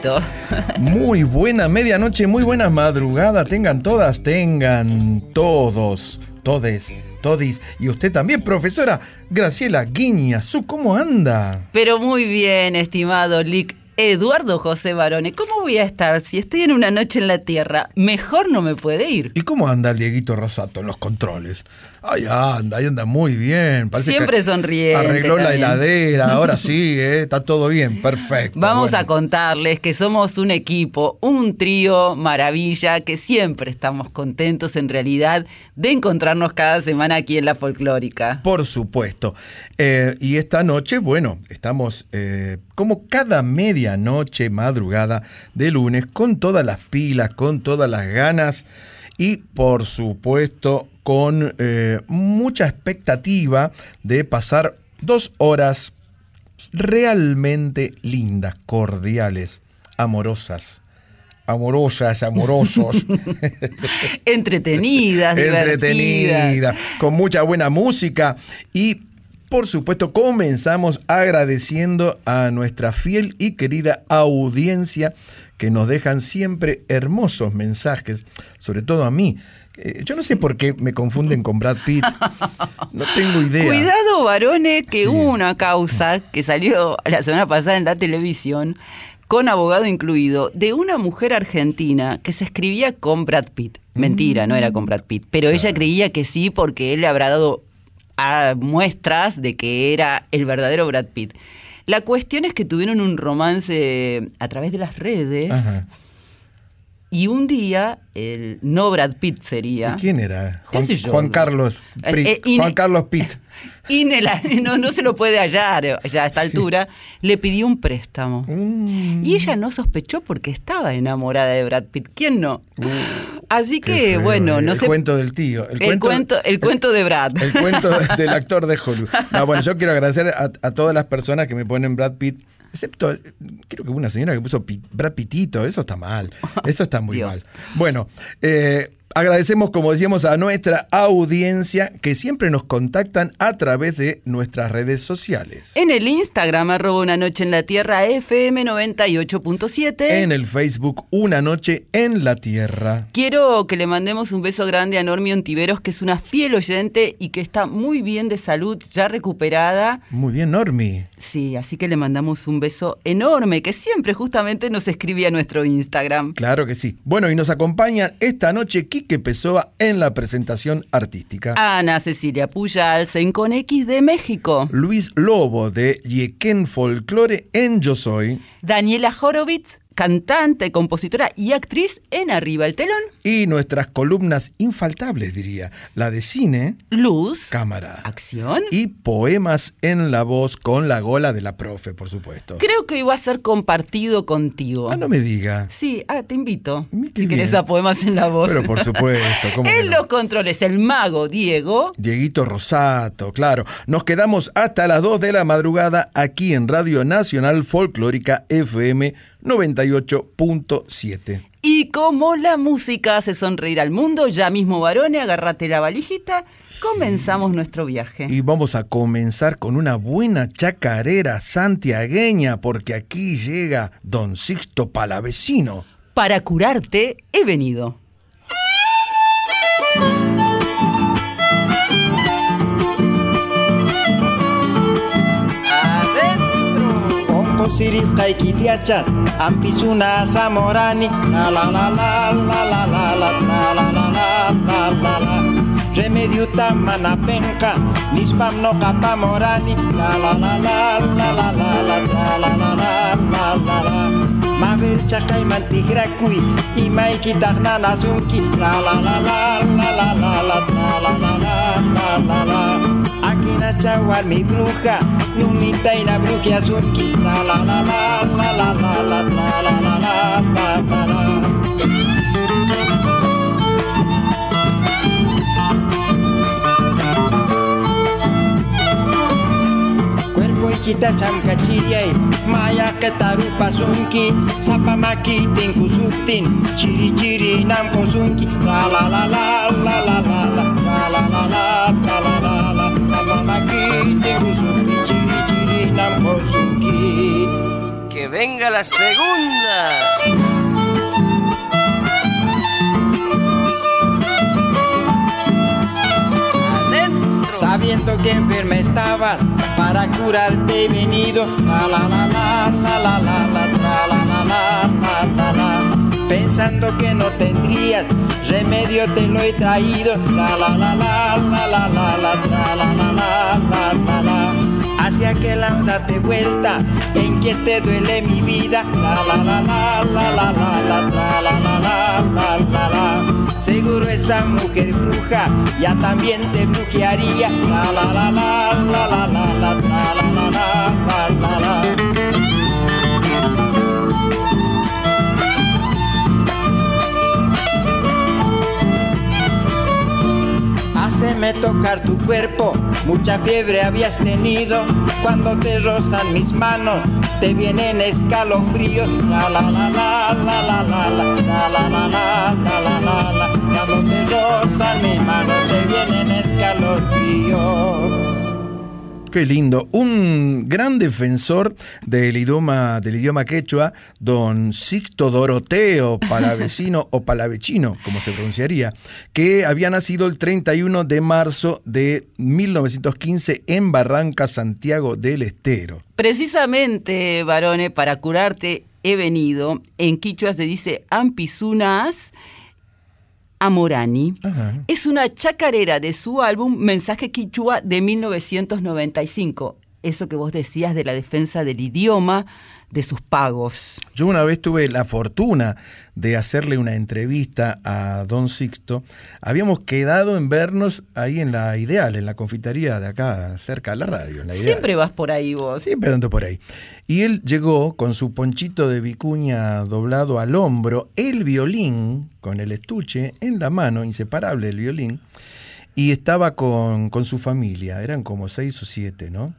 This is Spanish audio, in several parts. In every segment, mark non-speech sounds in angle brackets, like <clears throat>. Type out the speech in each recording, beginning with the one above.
<laughs> Muy buena medianoche, muy buena madrugada. Tengan todas, tengan todos, todes, todis. Y usted también, profesora Graciela Guiñazú, ¿cómo anda? Pero muy bien, estimado Lick. Eduardo José Barone, ¿cómo voy a estar si estoy en una noche en la Tierra? Mejor no me puede ir. ¿Y cómo anda el Dieguito Rosato en los controles? Ahí anda, ahí anda muy bien. Parece Siempre sonriente Arregló la heladera, <laughs> ahora sí, eh, está todo bien, perfecto. Vamos Bueno. a contarles que somos un equipo, un trío maravilla, que siempre estamos contentos en realidad de encontrarnos cada semana aquí en la folclórica. Por supuesto. Eh, y esta noche, bueno, estamos eh, como cada medianoche, madrugada de lunes, con todas las pilas, con todas las ganas y por supuesto con eh, mucha expectativa de pasar dos horas realmente lindas, cordiales, amorosas. Amorosas, amorosos. <laughs> Entretenidas, divertidas. entretenida, con mucha buena música y por supuesto comenzamos agradeciendo a nuestra fiel y querida audiencia que nos dejan siempre hermosos mensajes, sobre todo a mí. Eh, Yo no sé por qué me confunden con Brad Pitt. No tengo idea. Cuidado, varones, que Sí. hubo una causa que salió la semana pasada en la televisión, con abogado incluido, de una mujer argentina que se escribía con Brad Pitt. Mentira, no era con Brad Pitt, pero ella creía que sí porque él le habrá dado a muestras de que era el verdadero Brad Pitt. La cuestión es que tuvieron un romance a través de las redes Ajá. Y un día, el no Brad Pitt sería... ¿Y quién era? ¿Qué Juan, sé yo? Juan Carlos Eh, eh, Juan Carlos Pitt. <laughs> Inela, no, no se lo puede hallar ya a esta Sí. altura, le pidió un préstamo. Mm. Y ella no sospechó porque estaba enamorada de Brad Pitt. ¿Quién no? Así Uh, Qué que, feo, bueno, eh. no el sé. cuento del tío. el, cuento, el, cuento de Brad. El cuento de- <laughs> del actor de Hollywood. No, bueno, yo quiero agradecer a, a todas las personas que me ponen Brad Pitt. Excepto, eh, creo que hubo una señora que puso Brad Pitito. Eso está mal. Eso está muy Dios. mal. Bueno, eh, Agradecemos, como decíamos, a nuestra audiencia que siempre nos contactan a través de nuestras redes sociales. En el Instagram, arroba una noche en la tierra, FM 98.7. En el Facebook, Una Noche en la Tierra. Quiero que le mandemos un beso grande a Normi Ontiveros, que es una fiel oyente y que está muy bien de salud, ya recuperada. Muy bien, Normi. Sí, así que le mandamos un beso enorme, que siempre justamente nos escribía a nuestro Instagram. Claro que sí. Bueno, y nos acompañan esta noche Quique Pessoa en la presentación artística. Ana Cecilia Puyalsen con X de México. Luis Lobo de Yequén Folklore en Yo Soy. Daniela Horowitz cantante, compositora y actriz en Arriba el Telón. Y nuestras columnas infaltables, diría, la de cine, luz, cámara, acción y poemas en la voz con la gola de la profe, por supuesto. Creo que iba a ser compartido contigo. Ah, no me diga. Sí, ah, te invito. Qué si querés a poemas en la voz. Pero por supuesto, ¿cómo en no? los controles, el mago Diego. Dieguito Rosato, claro. Nos quedamos hasta las 2 de la madrugada aquí en Radio Nacional Folclórica FM 98.7. Y como la música hace sonreír al mundo, ya mismo varones, agárrate la valijita, comenzamos nuestro viaje. Y vamos a comenzar con una buena chacarera santiagueña, porque aquí llega Don Sixto Palavecino. Para curarte he venido. Onko siris kaikki tiachas, ampisuna samorani, la la la la la la la la la la la la la. Remedio tamana penca, nispam no kapamorani, la la la la la la la la la la la la la la. Maver chakai mantigrakui, imai kitagna sunki, la la la la la la la la la la la la la la. Aquí na chawar mi bruja, nunita y na bruja la la la la la la la la la la la la la la. Cuerpo y quita chamcachiriay, maya que tarupa sunki, zapamaki tinkusuktin, chiri chiri nam la la la la la la la la la la la la la la la la, Que venga la segunda. Sabiendo que enferma estabas, para curarte he venido. La la la la la la. Pensando que no tendrías remedio te lo he traído. La la la la la la que la date vuelta, en que te duele mi vida. La la la la la la la la la la la la la. Seguro esa mujer bruja ya también te brujearía. La la la la la la la la la la la la la la. Háceme tocar tu cuerpo, mucha fiebre habías tenido. Cuando te rozan mis manos, te vienen escalofríos. La la la la la la la la la la la la la. Cuando te rozan mis manos, te vienen escalofríos. Qué lindo. Un gran defensor del idioma, del idioma quechua, don Sixto Doroteo Palavecino <laughs> o Palavecino, como se pronunciaría, que había nacido el 31 de marzo de 1915 en Barranca, Santiago del Estero. Precisamente, varones, para curarte he venido. En quichua se dice Ampisunas Amorani. Ajá. Es una chacarera de su álbum Mensaje Quichua de 1995. Eso que vos decías de la defensa del idioma, de sus pagos. Yo una vez tuve la fortuna de hacerle una entrevista a don Sixto. Habíamos quedado en vernos ahí en la Ideal, en la confitería de acá, cerca de la radio. En la Ideal. Siempre vas por ahí vos. Siempre ando por ahí. Y él llegó con su ponchito de vicuña doblado al hombro, el violín con el estuche en la mano, inseparable del violín, y estaba con, con su familia, eran como seis o siete, ¿no?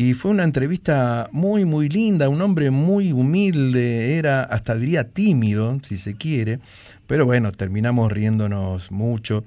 Y fue una entrevista muy, muy linda, un hombre muy humilde, era hasta diría tímido, si se quiere, pero bueno, terminamos riéndonos mucho.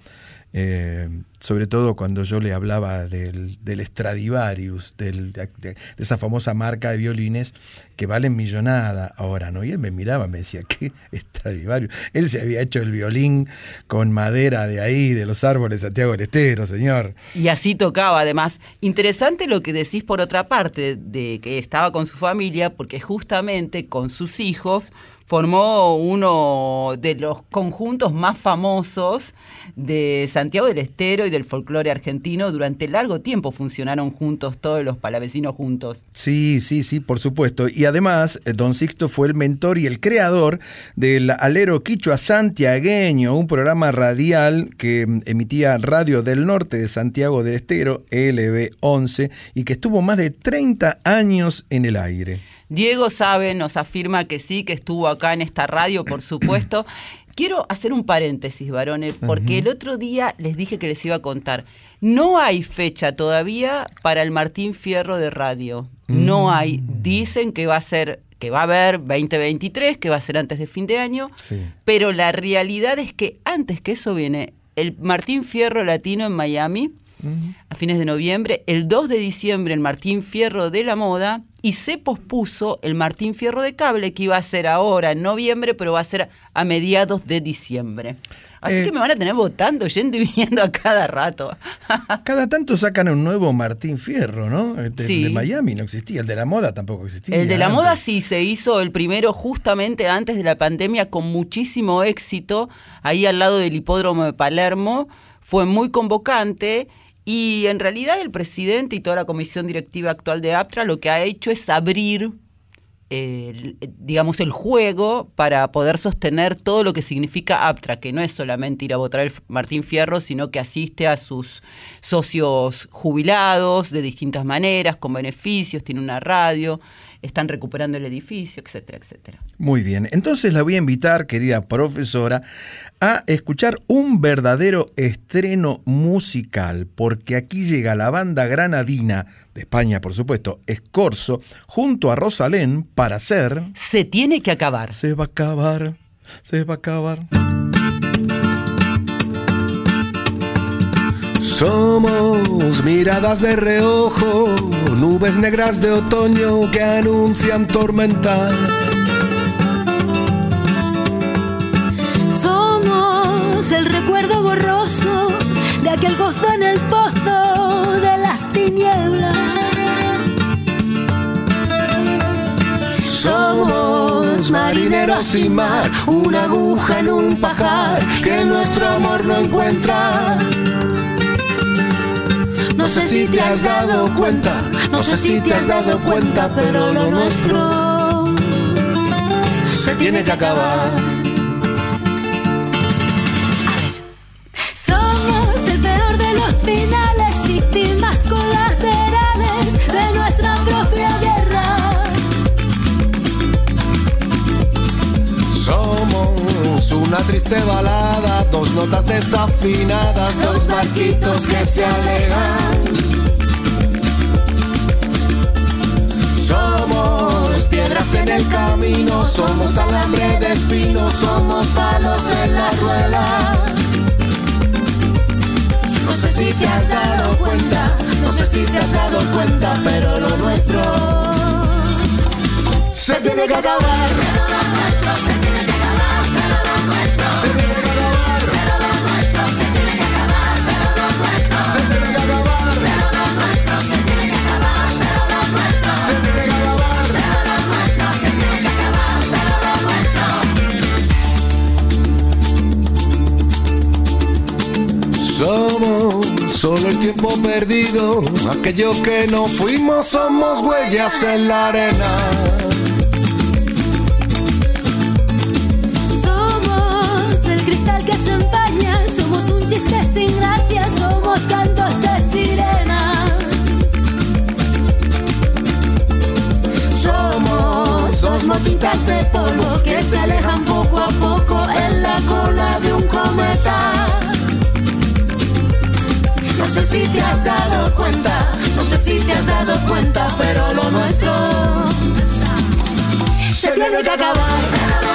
Eh, sobre todo cuando yo le hablaba del, Stradivarius, de, esa famosa marca de violines que valen millonada ahora, ¿no? Y él me miraba, me decía, ¿qué Stradivarius? Él se había hecho el violín con madera de ahí, de los árboles Santiago del Estero, señor. Y así tocaba, además. Interesante lo que decís por otra parte, de que estaba con su familia, porque justamente con sus hijos formó uno de los conjuntos más famosos de Santiago del Estero y del folclore argentino. Durante largo tiempo funcionaron juntos, todos los palavecinos juntos. Sí, sí, sí, por supuesto. Y además, eh, Don Sixto fue el mentor y el creador del Alero Quichua Santiagueño, un programa radial que mm, emitía Radio del Norte de Santiago del Estero, LB11, y que estuvo más de 30 años en el aire. Diego sabe, nos afirma que sí, que estuvo acá en esta radio, por <clears throat> supuesto. Quiero hacer un paréntesis, varones, porque el otro día les dije que les iba a contar. No hay fecha todavía para el Martín Fierro de radio. No hay. Dicen que va a ser, que va a haber 2023, que va a ser antes de fin de año. Sí. Pero la realidad es que antes que eso viene el Martín Fierro Latino en Miami a fines de noviembre, el 2 de diciembre el Martín Fierro de la moda y se pospuso el Martín Fierro de cable que iba a ser ahora en noviembre, pero va a ser a mediados de diciembre. Así Eh, que me van a tener votando, yendo y viniendo a cada rato. <laughs> Cada tanto sacan un nuevo Martín Fierro, ¿no? El de, Sí. de Miami no existía, el de la moda tampoco existía. El de la antes. moda sí se hizo el primero justamente antes de la pandemia con muchísimo éxito, ahí al lado del hipódromo de Palermo. Fue muy convocante y en realidad el presidente y toda la comisión directiva actual de APTRA lo que ha hecho es abrir digamos, el juego para poder sostener todo lo que significa APTRA, que no es solamente ir a votar el Martín Fierro, sino que asiste a sus socios jubilados de distintas maneras, con beneficios, tiene una radio, están recuperando el edificio, etcétera, etcétera. Muy bien, entonces la voy a invitar, querida profesora, a escuchar un verdadero estreno musical, porque aquí llega la banda granadina, de España por supuesto, Escorzo, junto a Rosalén para hacer... Se tiene que acabar. Se va a acabar, se va a acabar. Somos miradas de reojo, nubes negras de otoño que anuncian tormenta. Somos el recuerdo borroso de aquel gozo en el pozo de las tinieblas. Somos marineros sin mar, una aguja en un pajar que nuestro amor no encuentra. No sé si te has dado cuenta, no sé si te has dado cuenta, pero lo nuestro se tiene que acabar. Somos el peor de los finales, una triste balada, dos notas desafinadas, dos barquitos que se alejan. Somos piedras en el camino, somos alambre de espinos, somos palos en la rueda. No sé si te has dado cuenta, no sé si te has dado cuenta, pero lo nuestro se tiene que acabar. Solo el tiempo perdido, aquello que no fuimos somos huellas en la arena. Somos el cristal que se empaña, somos un chiste sin gracia, somos cantos de sirenas. Somos dos motitas de si te has dado cuenta, no sé si te has dado cuenta, pero lo nuestro se tiene que acabar.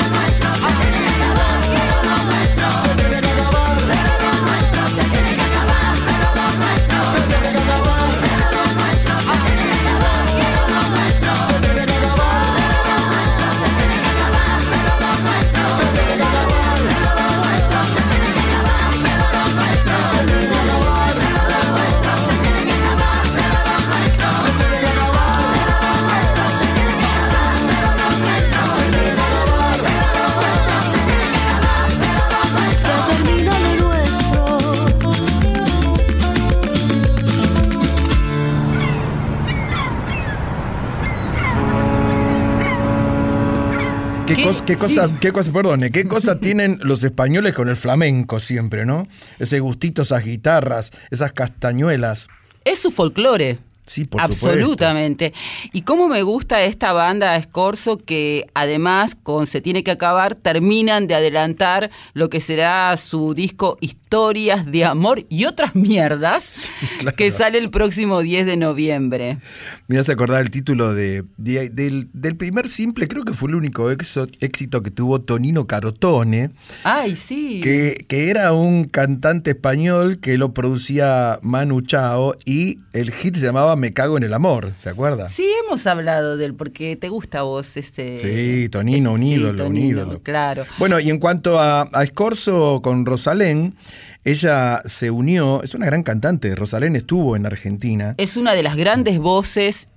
¿Qué, ¿Qué? cos- qué cosa, Sí. qué cosa, perdone, qué cosa <laughs> tienen los españoles con el flamenco siempre, ¿no? Ese gustito, esas guitarras, esas castañuelas. Es su folclore. Sí, por supuesto. Absolutamente. Y cómo me gusta esta banda Escorzo que además con Se tiene que acabar terminan de adelantar lo que será su disco Historias de Amor y otras mierdas <laughs> claro. que sale el próximo 10 de noviembre. Me hace acordar el título de, de- del, del primer simple, creo que fue el único exo- éxito que tuvo Tonino Carotone, Ay, sí. que, que era un cantante español que lo producía Manu Chao y el hit se llamaba Me cago en el amor, ¿se acuerda? Sí, hemos hablado de él porque te gusta a vos ese... Sí, Tonino, un sí, ídolo, un ídolo. Claro. Bueno, y en cuanto a, a Escorzo con Rosalén, ella se unió, es una gran cantante, Rosalén estuvo en Argentina. Es una de las grandes voces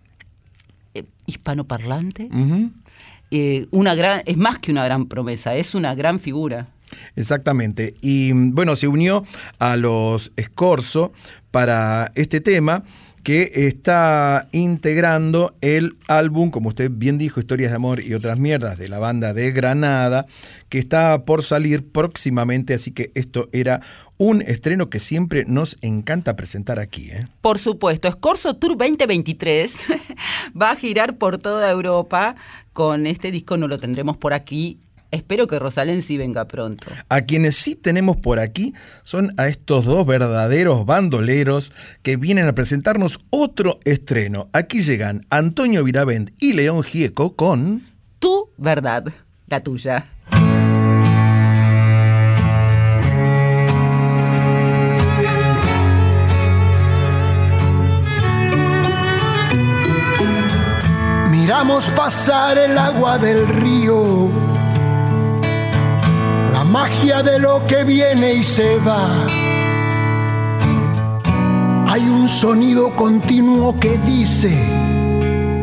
eh, hispanoparlante. Eh, una gran, es más que una gran promesa, es una gran figura. Exactamente. Y mm, bueno, se unió a los Escorzo para este tema que está integrando el álbum, como usted bien dijo, Historias de Amor y otras mierdas de la banda de Granada, que está por salir próximamente, así que esto era un estreno que siempre nos encanta presentar aquí. ¿eh? Por supuesto, Scorzo Tour 2023 <laughs> va a girar por toda Europa con este disco, no lo tendremos por aquí. Espero que Rosalén sí venga pronto. A quienes sí tenemos por aquí son a estos dos verdaderos bandoleros que vienen a presentarnos otro estreno. Aquí llegan Antonio Viravent y León Gieco con... Tu verdad, la tuya. Miramos pasar el agua del río, magia de lo que viene y se va. Hay un sonido continuo que dice,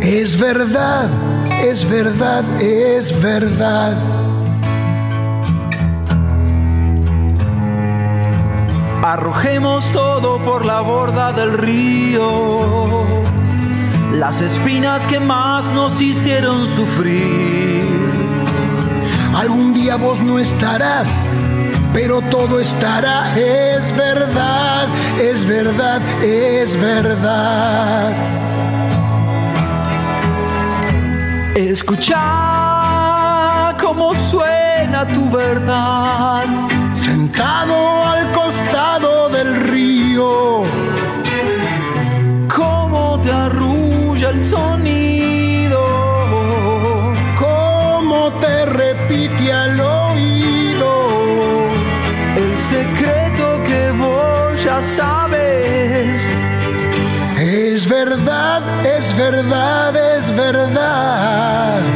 es verdad, es verdad, es verdad. Arrojemos todo por la borda del río, las espinas que más nos hicieron sufrir. Algún día vos no estarás, pero todo estará. Es verdad, es verdad, es verdad. Escucha cómo suena tu verdad. Sentado al costado del río, Cómo te arrulla el sonido. Sabes. Es verdad, es verdad, es verdad.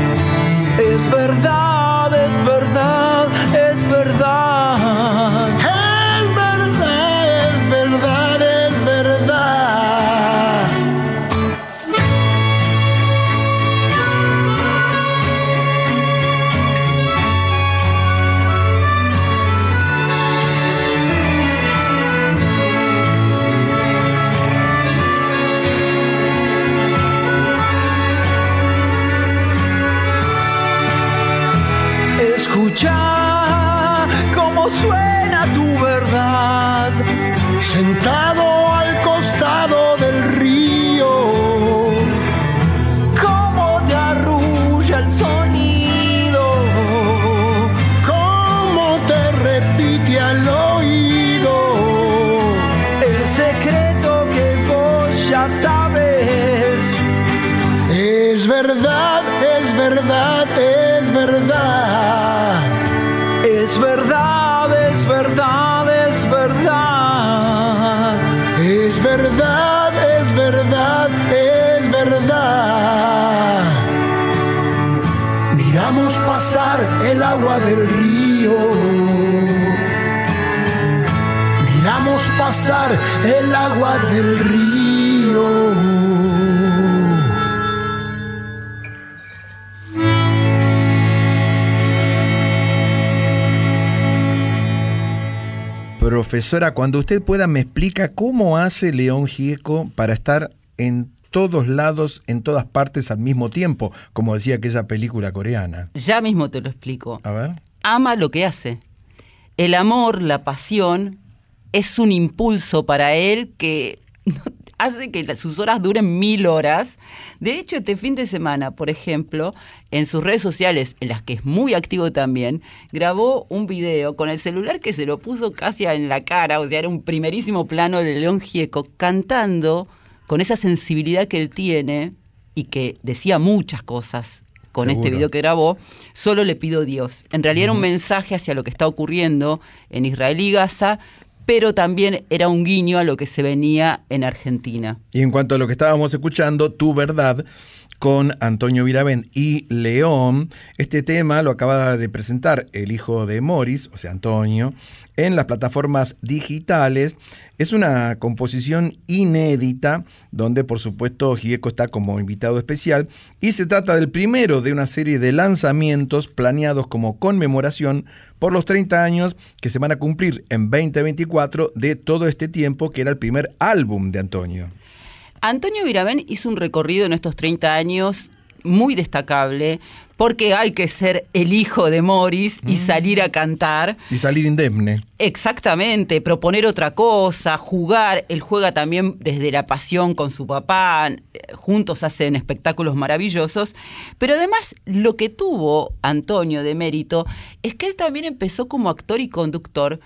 Pasar el agua del río. Profesora, cuando usted pueda me explica cómo hace León Gieco para estar en todos lados, en todas partes al mismo tiempo, como decía aquella película coreana. Ya mismo te lo explico. A ver. Ama lo que hace. El amor, la pasión, es un impulso para él que <laughs> hace que sus horas duren mil horas. De hecho, este fin de semana, por ejemplo, en sus redes sociales, en las que es muy activo también, grabó un video con el celular que se lo puso casi en la cara, o sea, era un primerísimo plano de León Gieco cantando con esa sensibilidad que él tiene y que decía muchas cosas con este video que grabó, solo le pido Dios. En realidad era un mensaje hacia lo que está ocurriendo en Israel y Gaza, pero también era un guiño a lo que se venía en Argentina. Y en cuanto a lo que estábamos escuchando, Tu Verdad, con Antonio Viravent y León, este tema lo acaba de presentar el hijo de Morris, o sea, Antonio, en las plataformas digitales. Es una composición inédita, donde por supuesto Gieco está como invitado especial, y se trata del primero de una serie de lanzamientos planeados como conmemoración por los 30 años que se van a cumplir en 2024 de todo este tiempo que era el primer álbum de Antonio. Antonio Viravén hizo un recorrido en estos 30 años muy destacable, porque hay que ser el hijo de Morris y salir a cantar. Y salir indemne. Exactamente, proponer otra cosa, jugar. Él juega también desde la pasión con su papá, eh, juntos hacen espectáculos maravillosos. Pero además, lo que tuvo Antonio de mérito es que él también empezó como actor y conductor,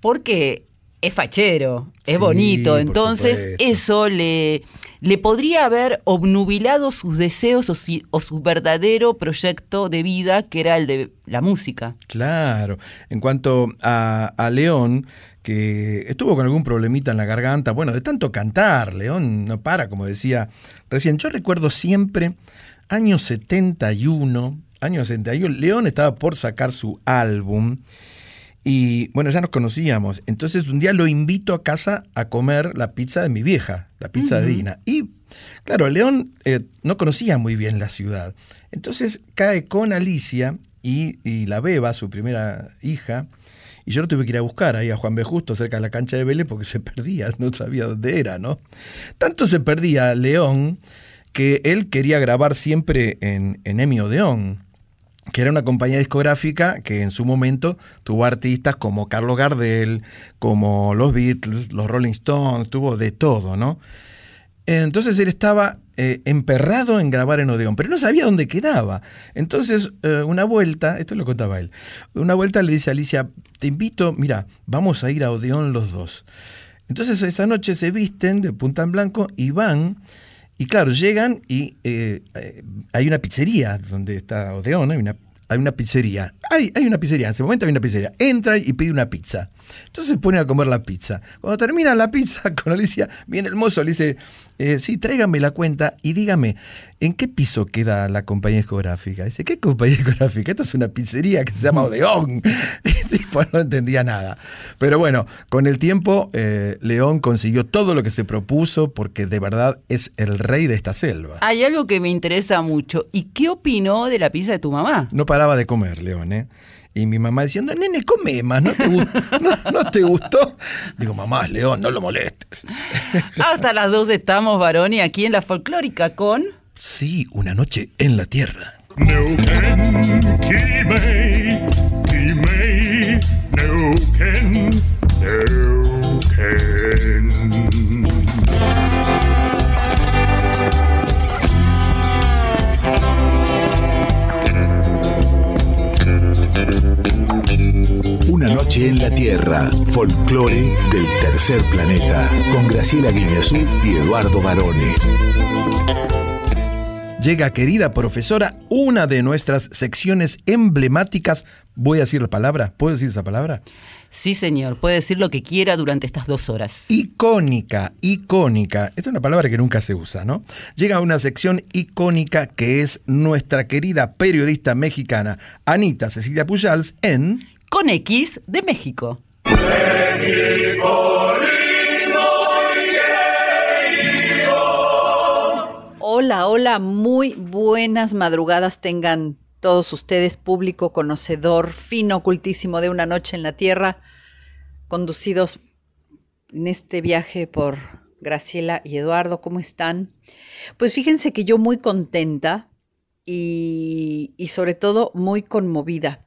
porque es fachero, es Sí, bonito. Entonces, eso le, le podría haber obnubilado sus deseos o, si- o su verdadero proyecto de vida, que era el de la música. Claro. En cuanto a, a León, que estuvo con algún problemita en la garganta, bueno, de tanto cantar, León no para, como decía recién. Yo recuerdo siempre, año 71, año 71, León estaba por sacar su álbum. Y bueno, ya nos conocíamos. Entonces un día lo invito a casa a comer la pizza de mi vieja, la pizza de. Dina. Y claro, León eh, no conocía muy bien la ciudad. Entonces cae con Alicia y, y la beba, su primera hija. Y yo lo tuve que ir a buscar ahí a Juan B. Justo, cerca de la cancha de Vélez, porque <laughs> se perdía, no sabía dónde era, ¿no? Tanto se perdía León que él quería grabar siempre en, en Emi Odeón que era una compañía discográfica que en su momento tuvo artistas como Carlos Gardel, como los Beatles, los Rolling Stones, tuvo de todo, ¿no? Entonces él estaba eh, emperrado en grabar en Odeón, pero no sabía dónde quedaba. Entonces, eh, una vuelta, esto lo contaba él, una vuelta le dice a Alicia, te invito, mira, vamos a ir a Odeón los dos. Entonces esa noche se visten de punta en blanco y van, y claro, llegan y eh, hay una pizzería donde está Odeón, hay una, hay una pizzería. Hay, hay una pizzería, en ese momento hay una pizzería. Entra y pide una pizza. Entonces se pone a comer la pizza. Cuando termina la pizza <laughs> con Alicia, viene el mozo, le dice, eh, sí, tráigame la cuenta y dígame, ¿en qué piso queda la compañía discográfica? Dice, ¿qué compañía <laughs> discográfica? Esta es una pizzería que se llama Odeón. <laughs> Y tipo, no entendía nada. Pero bueno, con el tiempo, eh, León consiguió todo lo que se propuso porque de verdad es el rey de esta selva. Hay algo que me interesa mucho. ¿Y qué opinó de la pizza de tu mamá? No paraba de comer, León, ¿eh? Y mi mamá diciendo, nene, come más, ¿no te, <laughs> no, no te gustó? Digo, mamá, es León, no lo molestes. <laughs> Hasta las dos estamos, Baroni, aquí en la folclórica con... Sí, una noche en la tierra. Neuquén, Quimei, Quimei, Neuquén, Neuquén. Tierra, folclore del tercer planeta, con Graciela Guineazú y Eduardo Barone. llega, querida profesora, una de nuestras secciones emblemáticas. Voy a decir la palabra, ¿puedo decir esa palabra? Sí, señor, puede decir lo que quiera durante estas dos horas. Icónica, icónica. Esta es una palabra que nunca se usa, ¿no? Llega una sección icónica que es nuestra querida periodista mexicana Anita Cecilia Pujals en... Con X de México. Hola, hola, muy buenas madrugadas tengan todos ustedes, público conocedor, fino, ocultísimo de una noche en la Tierra, conducidos en este viaje por Graciela y Eduardo, ¿cómo están? Pues fíjense que yo muy contenta y, y sobre todo muy conmovida,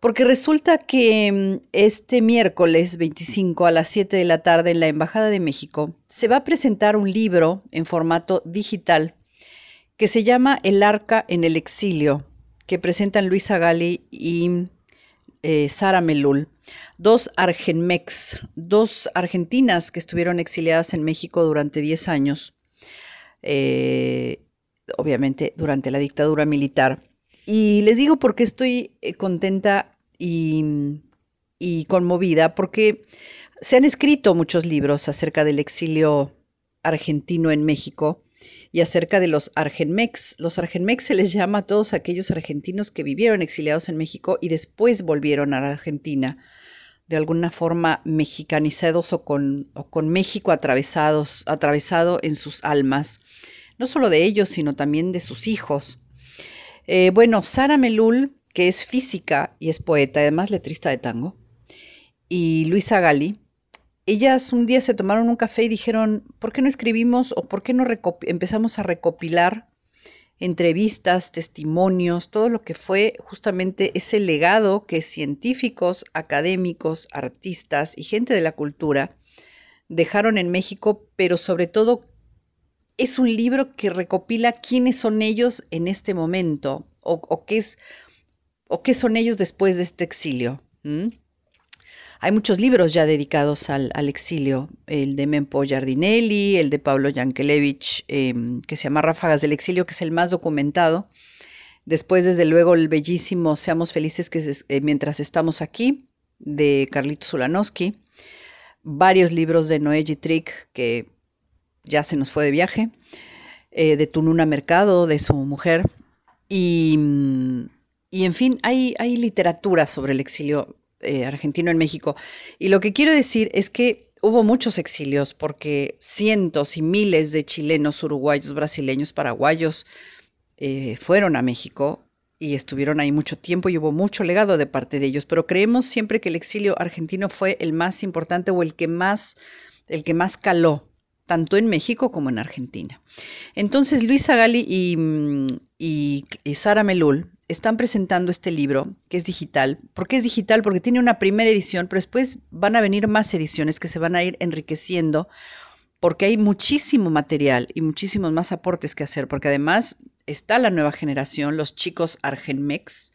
porque resulta que mm, este miércoles 25 a las 7 de la tarde en la Embajada de México se va a presentar un libro en formato digital que se llama El Arca en el Exilio, que presentan Luisa Gali y eh, Sara Melul, dos argenmex, dos argentinas que estuvieron exiliadas en México durante 10 años, eh, obviamente durante la dictadura militar. Y les digo por qué estoy eh, contenta y, conmovida, porque se han escrito muchos libros acerca del exilio argentino en México y acerca de los Argenmex. Los Argenmex se les llama a todos aquellos argentinos que vivieron exiliados en México y después volvieron a la Argentina, de alguna forma mexicanizados o con, o con México atravesados, atravesado en sus almas, no solo de ellos, sino también de sus hijos. Eh, bueno, Sara Melul, que es física y es poeta, además letrista de tango, y Luisa Gali, ellas un día se tomaron un café y dijeron, ¿por qué no escribimos o por qué no empezamos a recopilar entrevistas, testimonios, todo lo que fue justamente ese legado que científicos, académicos, artistas y gente de la cultura dejaron en México, pero sobre todo es un libro que recopila quiénes son ellos en este momento o, qué, es, o qué son ellos después de este exilio. Hay muchos libros ya dedicados al, exilio, el de Mempo Giardinelli, el de Pablo Yankelevich, em, que se llama Ráfagas del Exilio, que es el más documentado. Después, desde luego, el bellísimo Seamos Felices que eh, mientras estamos aquí, de Carlitos Zulanowski. Varios libros de Noé Trick, que ya se nos fue de viaje. Eh, de Tununa Mercado, de su mujer. Y, y en fin, hay, hay literatura sobre el exilio eh, argentino en México. Y lo que quiero decir es que hubo muchos exilios porque cientos y miles de chilenos, uruguayos, brasileños, paraguayos eh, fueron a México y estuvieron ahí mucho tiempo y hubo mucho legado de parte de ellos, pero creemos siempre que el exilio argentino fue el más importante o el que más, el que más caló, tanto en México como en Argentina. Entonces Luisa Gali y, mm, y, y Sara Melul están presentando este libro, que es digital. ¿Por qué es digital? Porque tiene una primera edición, pero después van a venir más ediciones que se van a ir enriqueciendo, porque hay muchísimo material y muchísimos más aportes que hacer, porque además está la nueva generación, los chicos Argenmex,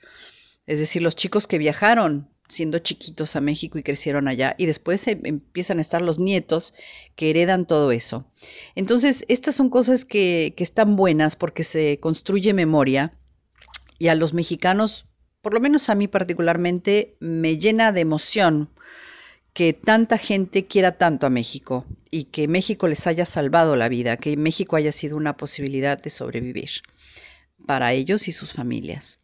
es decir, los chicos que viajaron siendo chiquitos a México y crecieron allá, y después empiezan a estar los nietos que heredan todo eso. Entonces, estas son cosas que, que están buenas porque se construye memoria y a los mexicanos, por lo menos a mí particularmente, me llena de emoción que tanta gente quiera tanto a México y que México les haya salvado la vida, que México haya sido una posibilidad de sobrevivir para ellos y sus familias.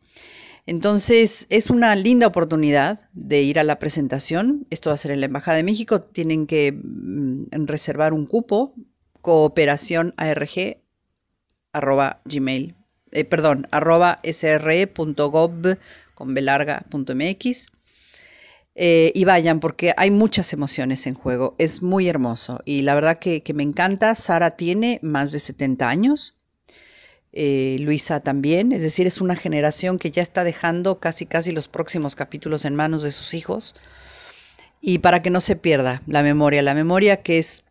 Entonces es una linda oportunidad de ir a la presentación. Esto va a ser en la Embajada de México. Tienen que mm, reservar un cupo cooperación eh, perdón, arroba sre.gov con belarga.mx. Eh, y vayan porque hay muchas emociones en juego. Es muy hermoso y la verdad que, me encanta. Sara tiene más de 70 años. Eh, Luisa también, es decir, es una generación que ya está dejando casi casi los próximos capítulos en manos de sus hijos. Y para que no se pierda la memoria, la memoria que es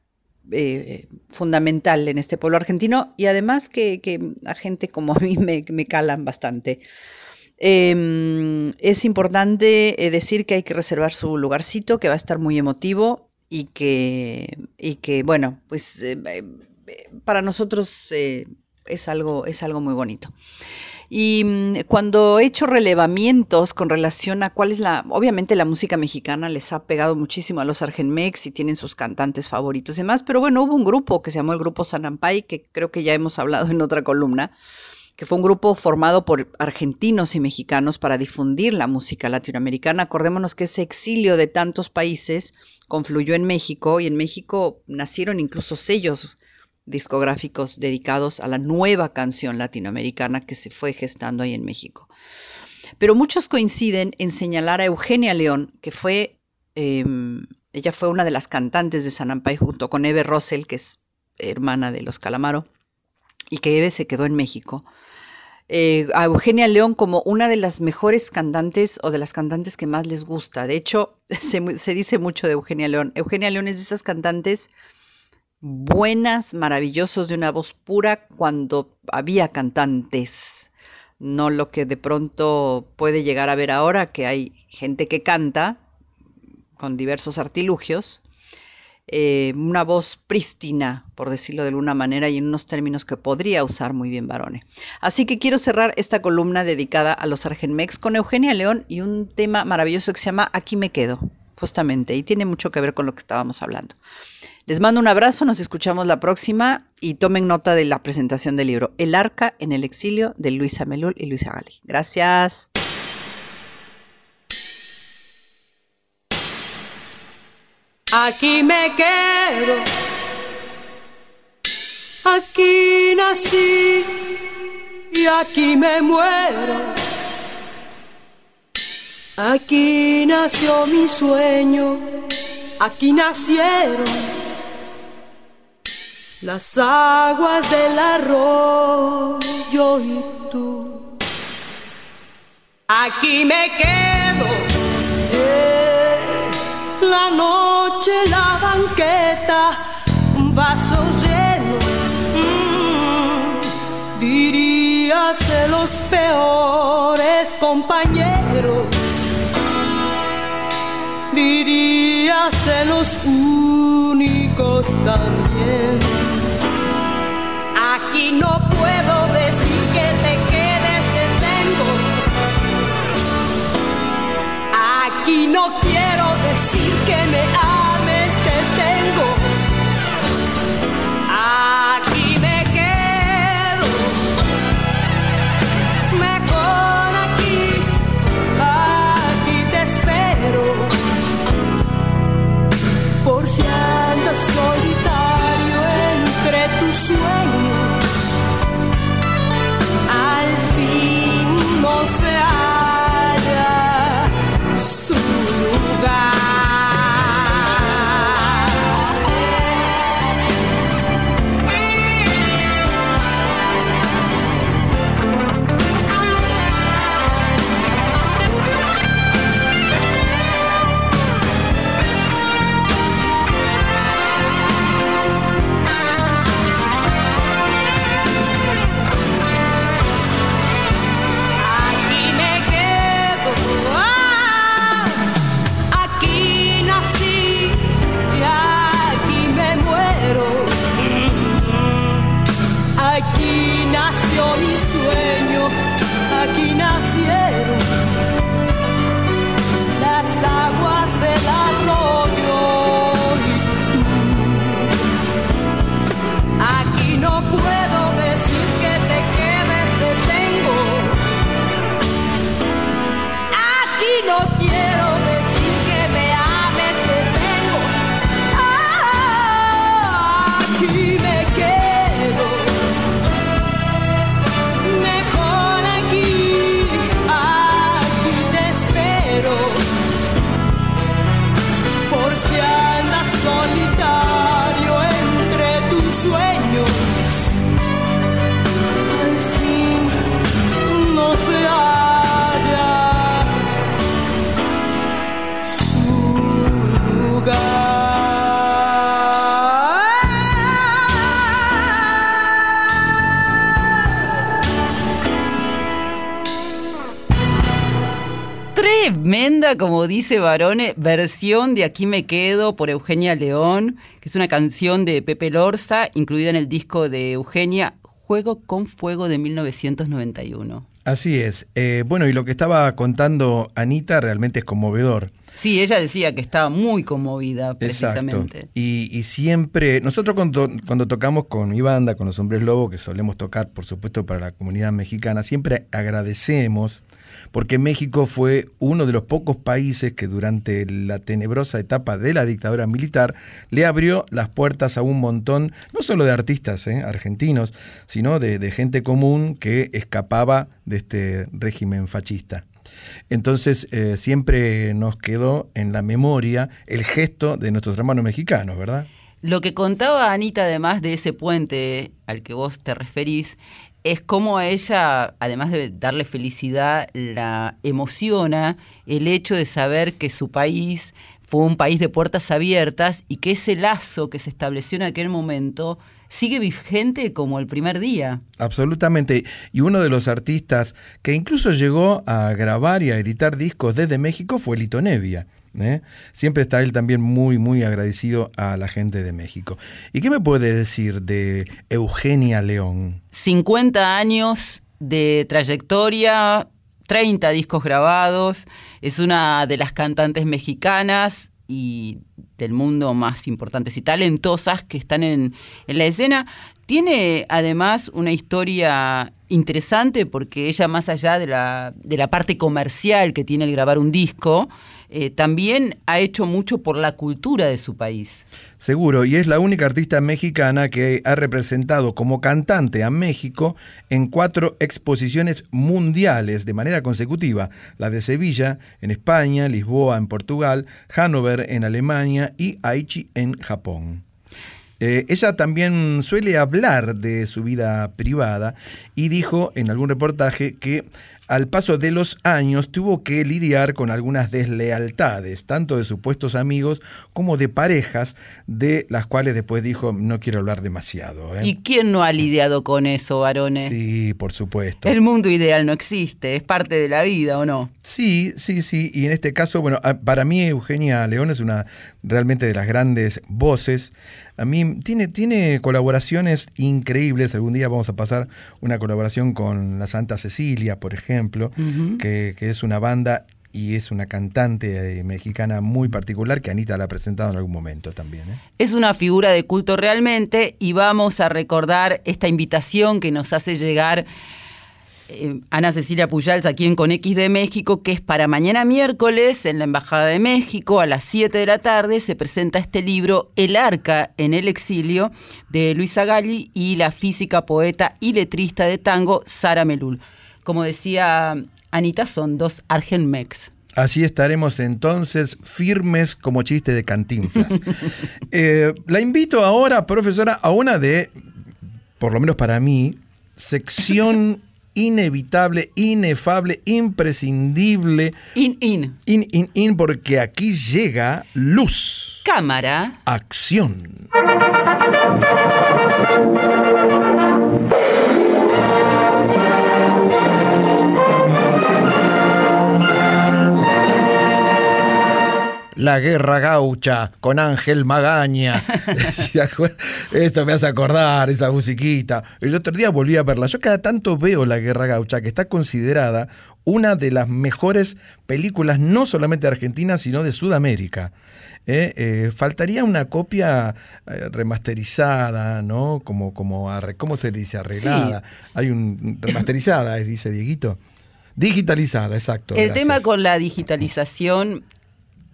eh, fundamental en este pueblo argentino y además que, a gente como a mí me, calan bastante. Em, es importante eh, decir que hay que reservar su lugarcito, que va a estar muy emotivo y que, y que bueno, pues para nosotros es algo, es algo muy bonito. Y mm, cuando he hecho relevamientos con relación a cuál es la, obviamente la música mexicana les ha pegado muchísimo a los Argenmex y tienen sus cantantes favoritos y demás, pero bueno, hubo un grupo que se llamó el Grupo Sanampay, que creo que ya hemos hablado en otra columna, que fue un grupo formado por argentinos y mexicanos para difundir la música latinoamericana. Acordémonos que ese exilio de tantos países confluyó en México y en México nacieron incluso sellos discográficos dedicados a la nueva canción latinoamericana que se fue gestando ahí en México. Pero muchos coinciden en señalar a Eugenia León, que fue, em, ella fue una de las cantantes de Sanampay junto con Eve Russell, que es hermana de los Calamaro, y que Eve se quedó en México. Eh, a Eugenia León como una de las mejores cantantes o de las cantantes que más les gusta. De hecho, <laughs> se, se dice mucho de Eugenia León. Eugenia León es de esas cantantes buenas, maravillosos, de una voz pura cuando había cantantes, no lo que de pronto puede llegar a ver ahora, que hay gente que canta con diversos artilugios, eh, una voz prístina, por decirlo de alguna manera, y en unos términos que podría usar muy bien Barone. Así que quiero cerrar esta columna dedicada a los Argenmex con Eugenia León y un tema maravilloso que se llama Aquí me quedo, justamente, y tiene mucho que ver con lo que estábamos hablando. Les mando un abrazo, nos escuchamos la próxima y tomen nota de la presentación del libro El arca en el exilio de Luisa Melul y Luisa Gali. Gracias. Aquí me quedo, aquí nací y aquí me muero. Aquí nació mi sueño, aquí nacieron las aguas del arroyo y tú. Aquí me quedo, eh, la noche, la banqueta, un vaso lleno, mm, dirías los peores compañeros, los únicos también y no puedo decir que te quedes, te tengo. Aquí no quiero decir que me ames, como dice Barone, versión de Aquí me quedo por Eugenia León, que es una canción de Pepe Lorza, incluida en el disco de Eugenia Juego con Fuego de 1991. Así es. Eh, bueno, y lo que estaba contando Anita realmente es conmovedor. Sí, ella decía que estaba muy conmovida precisamente. Exacto. Y, y siempre, nosotros cuando, cuando, tocamos con mi banda, con los Hombres Lobo, que solemos tocar, por supuesto, para la comunidad mexicana, siempre agradecemos, porque México fue uno de los pocos países que durante la tenebrosa etapa de la dictadura militar le abrió las puertas a un montón, no solo de artistas ¿eh? argentinos, sino de, gente común que escapaba de este régimen fascista. Entonces eh, siempre nos quedó en la memoria el gesto de nuestros hermanos mexicanos, ¿verdad? Lo que contaba Anita además de ese puente al que vos te referís, es cómo a ella, además de darle felicidad, la emociona el hecho de saber que su país fue un país de puertas abiertas y que ese lazo que se estableció en aquel momento sigue vigente como el primer día. Absolutamente. Y uno de los artistas que incluso llegó a grabar y a editar discos desde México fue Lito Nevia. ¿Eh? Siempre está él también muy, muy agradecido a la gente de México. ¿Y qué me puede decir de Eugenia León? 50 años de trayectoria, 30 discos grabados, es una de las cantantes mexicanas y del mundo más importantes y talentosas que están en, en, la escena. Tiene además una historia interesante porque ella, más allá de la, de la parte comercial que tiene el grabar un disco, eh, también ha hecho mucho por la cultura de su país. Seguro, y es la única artista mexicana que ha representado como cantante a México en cuatro exposiciones mundiales de manera consecutiva, la de Sevilla en España, Lisboa en Portugal, Hannover en Alemania y Aichi en Japón. Eh, ella también suele hablar de su vida privada y dijo en algún reportaje que al paso de los años tuvo que lidiar con algunas deslealtades, tanto de supuestos amigos como de parejas, de las cuales después dijo, no quiero hablar demasiado. ¿eh? ¿Y quién no ha lidiado con eso, varones? Sí, por supuesto. El mundo ideal no existe, es parte de la vida, ¿o no? Sí, sí, sí. Y en este caso, bueno, para mí Eugenia León es una realmente de las grandes voces. A mí tiene, tiene colaboraciones increíbles. Algún día vamos a pasar una colaboración con la Santa Cecilia, por ejemplo, uh -huh. que, que, es una banda y es una cantante eh, mexicana muy particular que Anita la ha presentado en algún momento también. ¿eh? Es una figura de culto realmente y vamos a recordar esta invitación que nos hace llegar eh, Ana Cecilia Pujals aquí en Conex de México, que es para mañana miércoles en la Embajada de México a las 7 de la tarde se presenta este libro El Arca en el exilio de Luisa Galli y la física, poeta y letrista de tango Sara Melul. Como decía Anita, son dos Argenmex. Así estaremos entonces firmes como chiste de cantinflas. <laughs> eh, la invito ahora, profesora, a una de, por lo menos para mí, sección inevitable, inefable, imprescindible. In, in. In, in, in, porque aquí llega luz. Cámara. Acción. La guerra gaucha con Ángel Magaña. <laughs> <laughs> Esto me hace acordar esa musiquita. El otro día volví a verla. Yo cada tanto veo La guerra gaucha, que está considerada una de las mejores películas, no solamente de Argentina, sino de Sudamérica. Eh, eh, faltaría una copia eh, remasterizada, ¿no? Como, como ¿cómo se dice? Arreglada. Sí. Hay un remasterizada, dice Dieguito. Digitalizada, exacto. El gracias. tema con la digitalización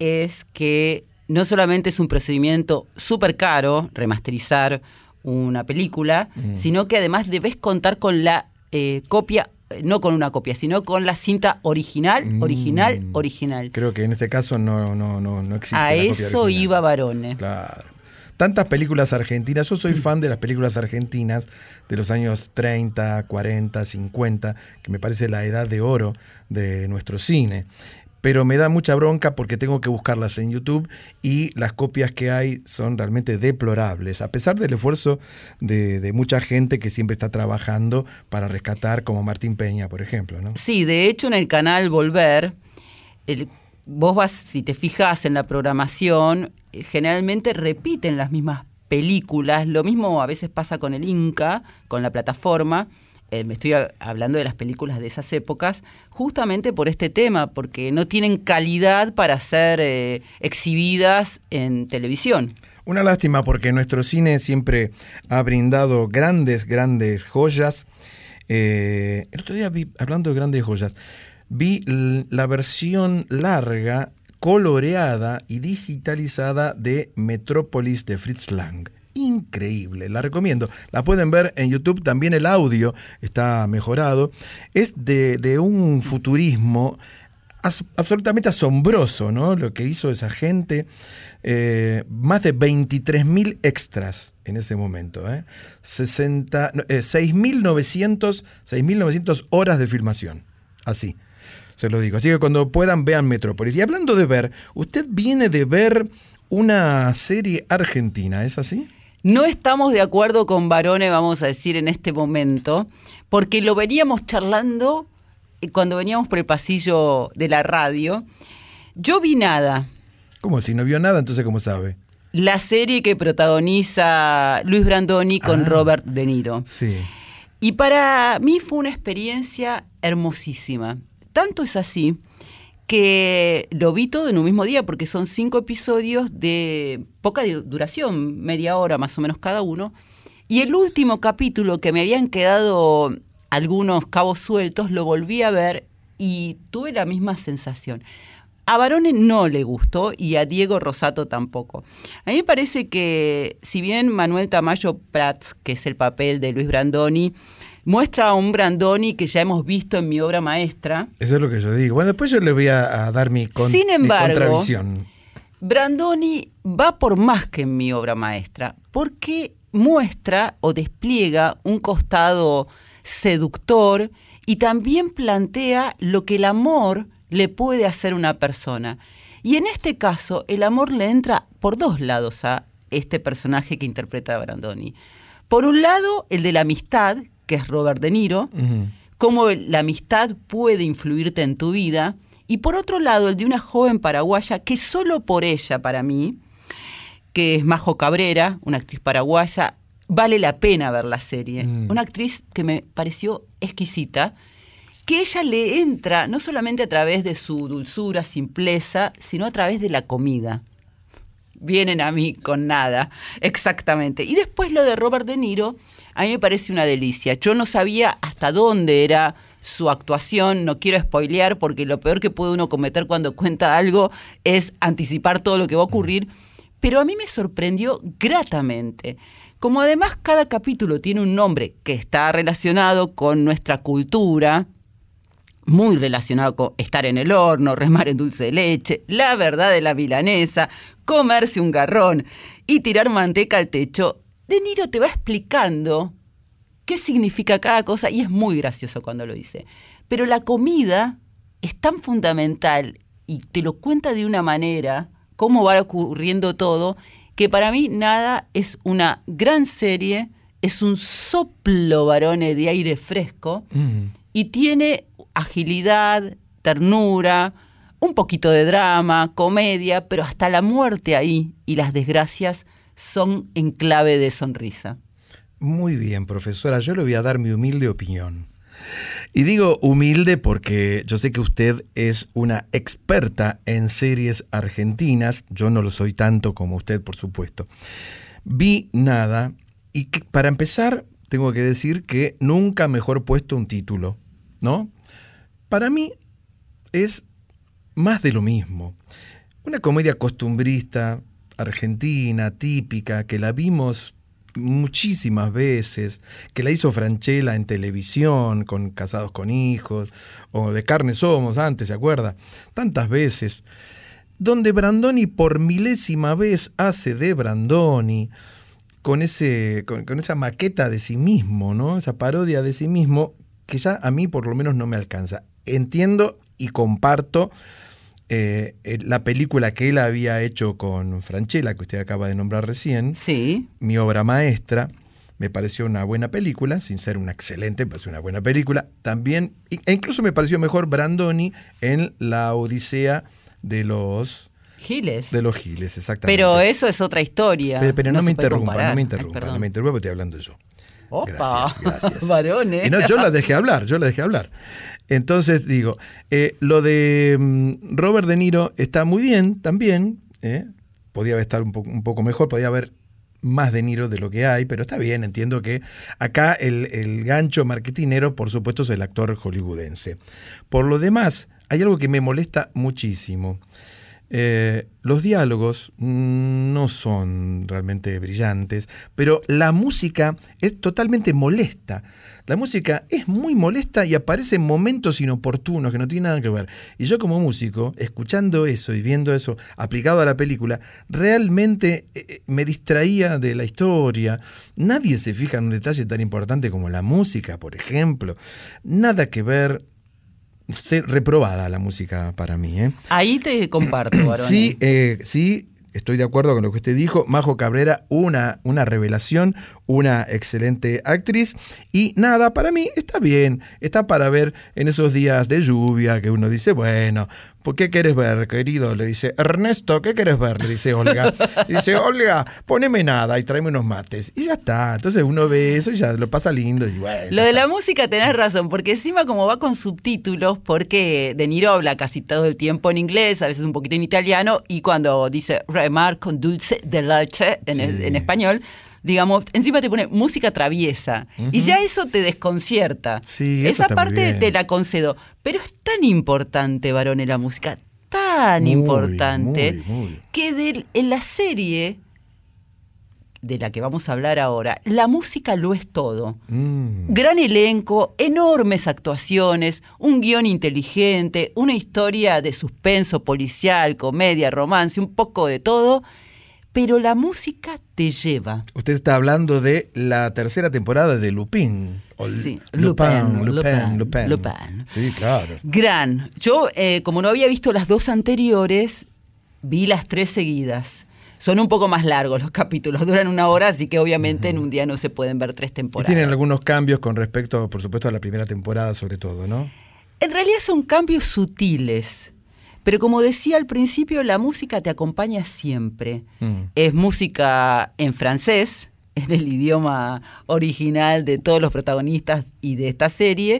es que no solamente es un procedimiento súper caro remasterizar una película, mm. sino que además debes contar con la eh, copia, no con una copia, sino con la cinta original, mm. original, original. Creo que en este caso no, no, no, no existe. A la eso iba Barone. Claro. Tantas películas argentinas, yo soy fan de las películas argentinas de los años 30, 40, 50, que me parece la edad de oro de nuestro cine pero me da mucha bronca porque tengo que buscarlas en YouTube y las copias que hay son realmente deplorables, a pesar del esfuerzo de, de mucha gente que siempre está trabajando para rescatar, como Martín Peña, por ejemplo. ¿no? Sí, de hecho en el canal Volver, el, vos vas, si te fijas en la programación, generalmente repiten las mismas películas, lo mismo a veces pasa con el Inca, con la plataforma, eh, me estoy hablando de las películas de esas épocas, justamente por este tema, porque no tienen calidad para ser eh, exhibidas en televisión. Una lástima porque nuestro cine siempre ha brindado grandes, grandes joyas. Eh, el otro día vi, hablando de grandes joyas, vi la versión larga, coloreada y digitalizada de Metrópolis de Fritz Lang. Increíble, la recomiendo. La pueden ver en YouTube, también el audio está mejorado. Es de, un futurismo absolutamente asombroso, ¿no? Lo que hizo esa gente. Eh, más de 23.000 extras en ese momento. ¿eh? 60, no, eh, 6.900 6.900 horas de filmación. Así. Se lo digo. Así que cuando puedan, vean Metrópolis. Y hablando de ver, usted viene de ver una serie argentina, ¿es así? No estamos de acuerdo con Barone, vamos a decir, en este momento, porque lo veníamos charlando eh, cuando veníamos por el pasillo de la radio. Yo vi nada. Como si no vio nada, entonces ¿cómo sabe? La serie que protagoniza Luis Brandoni con Ah. Robert De Niro. Sí. Y para mí fue una experiencia hermosísima. Tanto es así que lo vi todo en un mismo día, porque son cinco episodios de poca du- duración, media hora más o menos cada uno. Y el último capítulo que me habían quedado algunos cabos sueltos, lo volví a ver y tuve la misma sensación. A Barone no le gustó y a Diego Rosato tampoco. A mí me parece que, si bien Manuel Tamayo Prats, que es el papel de Luis Brandoni, muestra a un Brandoni que ya hemos visto en mi obra maestra, Eso es lo que yo digo. Bueno, después yo le voy a, a dar mi, con- Sin mi embargo, contravisión. Brandoni va por más que en mi obra maestra, porque muestra o despliega un costado seductor y también plantea lo que el amor le puede hacer a una persona. Y en este caso, el amor le entra por dos lados a este personaje que interpreta a Brandoni. Por un lado, el de la amistad, que es Robert De Niro, cómo la amistad puede influirte en tu vida. Y por otro lado, el de una joven paraguaya que solo por ella, para mí, que es Majo Cabrera, una actriz paraguaya, vale la pena ver la serie. Una actriz que me pareció exquisita, que ella le entra no solamente a través de su dulzura, simpleza, sino a través de la comida. Vienen a mí con nada, exactamente. Y después lo de Robert De Niro, a mí me parece una delicia. Yo no sabía hasta dónde era su actuación, no quiero spoilear porque lo peor que puede uno cometer cuando cuenta algo es anticipar todo lo que va a ocurrir, pero a mí me sorprendió gratamente. Como además cada capítulo tiene un nombre que está relacionado con nuestra cultura, muy relacionado con estar en el horno, <laughs> remar en dulce de leche, la verdad de la milanesa, comerse un garrón y tirar manteca al techo, De Niro te va explicando qué significa cada cosa y es muy gracioso cuando lo dice. Pero la comida es tan fundamental y te lo cuenta de una manera, cómo va ocurriendo todo, que para mí nada es una gran serie, es un soplo varones de aire fresco y tiene agilidad, ternura, un poquito de drama, comedia, pero hasta la muerte ahí y las desgracias son en clave de sonrisa. Muy bien, profesora, yo le voy a dar mi humilde opinión. Y digo humilde porque yo sé que usted es una experta en series argentinas, yo no lo soy tanto como usted, por supuesto. Vi nada y para empezar tengo que decir que nunca mejor puesto un título, ¿no? Para mí es más de lo mismo. Una comedia costumbrista, argentina, típica, que la vimos muchísimas veces, que la hizo Franchella en televisión, con Casados con Hijos, o de Carne Somos antes, ¿se acuerda? Tantas veces, donde Brandoni por milésima vez hace de Brandoni, con, ese, con, con esa maqueta de sí mismo, ¿no? Esa parodia de sí mismo, que ya a mí por lo menos no me alcanza. Entiendo y comparto eh, la película que él había hecho con Franchella, que usted acaba de nombrar recién. Sí. Mi obra maestra. Me pareció una buena película, sin ser una excelente, me pareció una buena película. También, e incluso me pareció mejor Brandoni en La Odisea de los Giles. De los Giles, exactamente. Pero eso es otra historia. Pero, pero no, me puede interrumpa, comparar. no me interrumpa, no me interrumpa porque estoy hablando yo. Opa. Gracias, gracias. <laughs> Varones. Y no, yo la dejé hablar, yo la dejé hablar. Entonces digo, eh, lo de mm, Robert De Niro está muy bien también. ¿eh? Podía estar un, po- un poco mejor, podía haber más De Niro de lo que hay, pero está bien, entiendo que acá el, el gancho marketinero, por supuesto, es el actor hollywoodense. Por lo demás, hay algo que me molesta muchísimo. Eh, los diálogos no son realmente brillantes, pero la música es totalmente molesta. La música es muy molesta y aparece en momentos inoportunos que no tienen nada que ver. Y yo como músico, escuchando eso y viendo eso aplicado a la película, realmente eh, eh, me distraía de la historia. Nadie se fija en un detalle tan importante como la música, por ejemplo. Nada que ver. Reprobada la música para mí. ¿eh? Ahí te comparto, <clears throat> varón. Sí, eh, sí, estoy de acuerdo con lo que usted dijo. Majo Cabrera, una, una revelación, una excelente actriz. Y nada, para mí está bien. Está para ver en esos días de lluvia que uno dice, bueno, ¿por qué quieres ver, querido? Le dice, Ernesto, ¿qué quieres ver? Le dice Olga. Le dice, Olga, poneme nada y tráeme unos mates. Y ya está. Entonces uno ve eso y ya lo pasa lindo. Y bueno, Lo de la música tenés razón, porque encima como va con subtítulos, porque De Niro habla casi todo el tiempo en inglés, a veces un poquito en italiano, y cuando dice remar con dulce de leche en, Sí. en español, digamos, encima te pone música traviesa, y ya eso te desconcierta. Sí, Esa parte te la concedo, pero es tan importante, varón, la música, tan Muy, importante, muy, muy. que en la serie de la que vamos a hablar ahora, la música lo es todo. Mm. Gran elenco, enormes actuaciones, un guion inteligente, una historia de suspenso policial, comedia, romance, un poco de todo, pero la música te lleva. Usted está hablando de la tercera temporada de Lupin. Sí, Lupin, Lupin, Lupin, Lupin. Sí, claro. Gran. Yo, eh, como no había visto las dos anteriores, vi las tres seguidas. Son un poco más largos los capítulos, <laughs> duran una hora, así que obviamente en un día no se pueden ver tres Y temporadas. tienen algunos cambios con respecto, por supuesto, a la primera temporada, sobre todo, ¿no? En realidad son cambios sutiles, pero como decía al principio, la música te acompaña siempre. Mm. Es música en francés, en el idioma original de todos los protagonistas y de esta serie.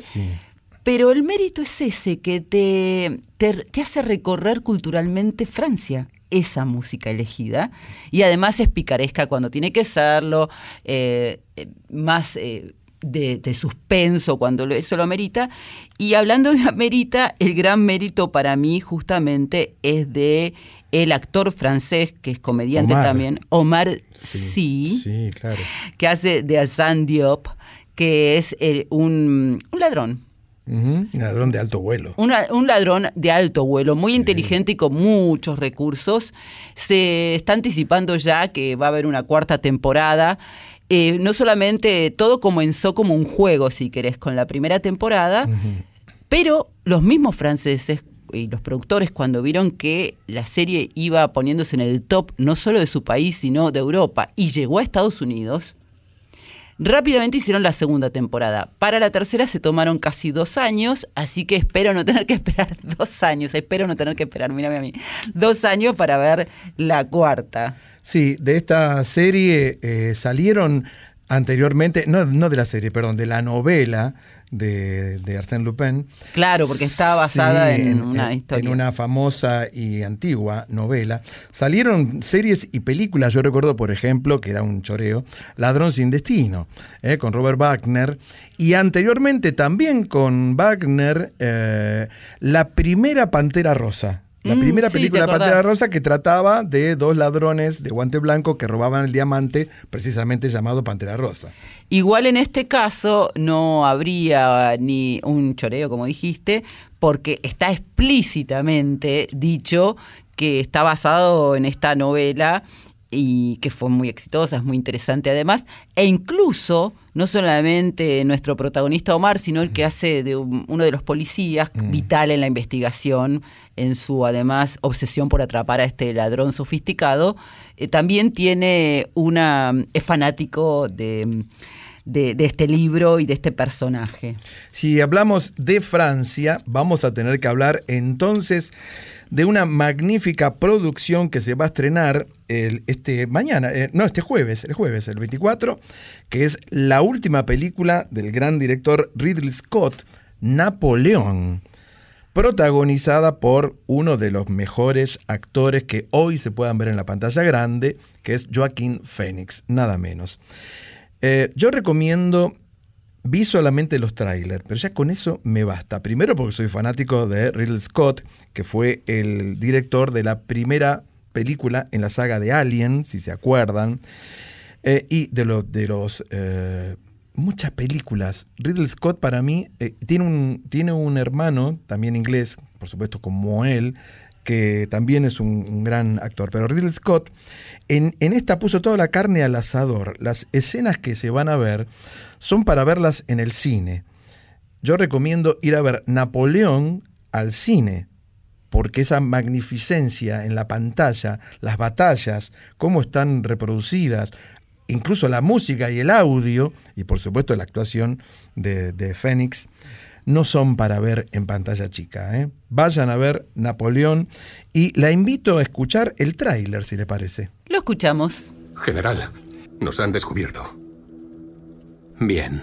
Pero el mérito es ese, que te, te, te hace recorrer culturalmente Francia, esa música elegida. Y además es picaresca cuando tiene que serlo, eh, eh, más eh, de, de suspenso cuando lo- eso lo amerita. Y hablando de amerita, el gran mérito para mí justamente es de el actor francés, que es comediante Omar. también, Omar Sy Sí, claro. que hace de Hassan Diop, que es eh, un, un ladrón. Un ladrón de alto vuelo. Una- un ladrón de alto vuelo, muy inteligente y con muchos recursos. Se está anticipando ya que va a haber una cuarta temporada. Eh, no solamente todo comenzó como un juego, si querés, con la primera temporada, pero los mismos franceses y los productores cuando vieron que la serie iba poniéndose en el top no solo de su país, sino de Europa, y llegó a Estados Unidos, rápidamente hicieron la segunda temporada. Para la tercera se tomaron casi dos años, así que espero no tener que esperar <laughs> dos años, espero no tener que esperar, mírame a mí, dos años para ver la cuarta. Sí, de esta serie eh, salieron anteriormente, no, no de la serie, perdón, de la novela de, de Arsène Lupin. Claro, porque está basada en una historia. En una famosa y antigua novela. Salieron series y películas, yo recuerdo, por ejemplo, que era un choreo, Ladrón sin Destino, eh, con Robert Wagner. Y anteriormente también con Wagner, eh, la primera Pantera Rosa. La Mm, primera sí, ¿te película acordás? Pantera Rosa que trataba de dos ladrones de guante blanco que robaban el diamante, precisamente llamado Pantera Rosa. Igual en este caso no habría ni un choreo, como dijiste, porque está explícitamente dicho que está basado en esta novela y que fue muy exitosa, es muy interesante además, e incluso no solamente nuestro protagonista Omar, sino el que hace de un- uno de los policías vital en la investigación, en su además obsesión por atrapar a este ladrón sofisticado, eh, también tiene una es fanático de de, de este libro y de este personaje. Si hablamos de Francia, vamos a tener que hablar entonces de una magnífica producción que se va a estrenar este mañana, eh, no, este jueves, el jueves, el 24, que es la última película del gran director Ridley Scott, Napoleón, protagonizada por uno de los mejores actores que hoy se puedan ver en la pantalla grande, que es Joaquín Phoenix, nada menos. Eh, yo recomiendo Vi solamente los trailers, pero ya con eso me basta. Primero porque soy fanático de Ridley Scott, que fue el director de la primera película en la saga de Alien, si se acuerdan, eh, y de, de los... Eh, muchas películas. Ridley Scott para mí eh, tiene, un, tiene un hermano, también inglés, por supuesto como él, que también es un, gran actor. Pero Ridley Scott en, en, esta puso toda la carne al asador. Las escenas que se van a ver son para verlas en el cine. Yo recomiendo ir a ver Napoleón al cine, porque esa magnificencia en la pantalla, las batallas, cómo están reproducidas, incluso la música y el audio, y por supuesto la actuación de, de Fénix, no son para ver en pantalla chica. ¿eh? Vayan a ver Napoleón y la invito a escuchar el tráiler, si le parece. Lo escuchamos. General, nos han descubierto. Bien.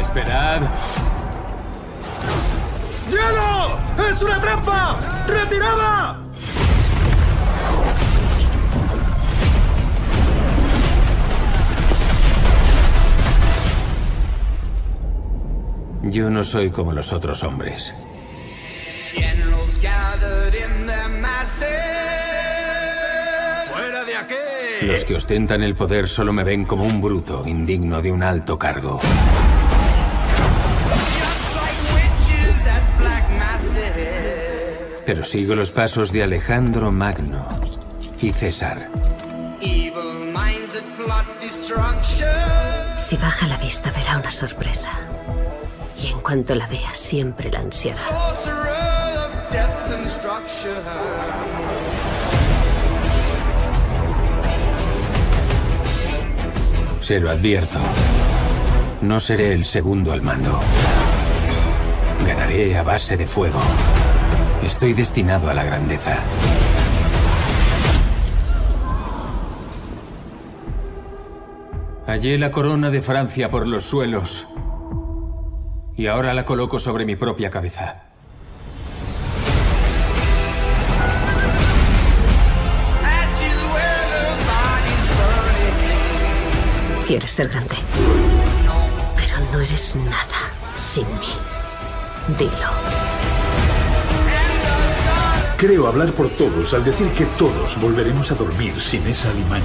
Esperad. ¡Hielo! ¡Es una trampa! ¡Retirada! Yo no soy como los otros hombres. Los que ostentan el poder solo me ven como un bruto, indigno de un alto cargo. Pero sigo los pasos de Alejandro Magno y César. Si baja la vista verá una sorpresa. Y en cuanto la vea, siempre la ansiará. Se lo advierto. No seré el segundo al mando. Ganaré a base de fuego. Estoy destinado a la grandeza. Hallé la corona de Francia por los suelos. Y ahora la coloco sobre mi propia cabeza. Quieres ser grande. Pero no eres nada sin mí. Dilo. Creo hablar por todos al decir que todos volveremos a dormir sin esa alimaña.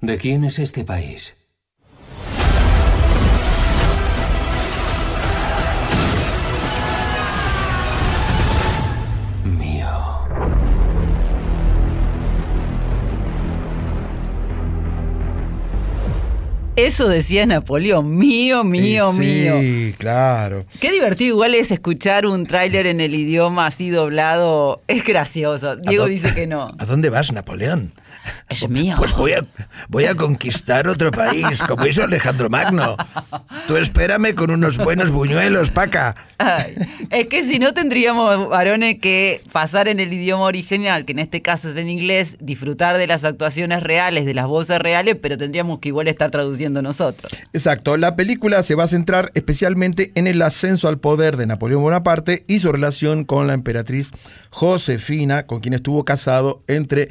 ¿De quién es este país? Eso decía Napoleón, mío, mío, sí, mío. Sí, claro. Qué divertido igual es escuchar un tráiler en el idioma así doblado. Es gracioso. Diego dice que no. <laughs> ¿A dónde vas, Napoleón? Es mío. Pues voy a, voy a conquistar otro país, como hizo Alejandro Magno. Tú espérame con unos buenos buñuelos, paca. Ay, es que si no tendríamos, varones, que pasar en el idioma original, que en este caso es en inglés, disfrutar de las actuaciones reales, de las voces reales, pero tendríamos que igual estar traduciendo nosotros. Exacto. La película se va a centrar especialmente en el ascenso al poder de Napoleón Bonaparte y su relación con la emperatriz Josefina, con quien estuvo casado entre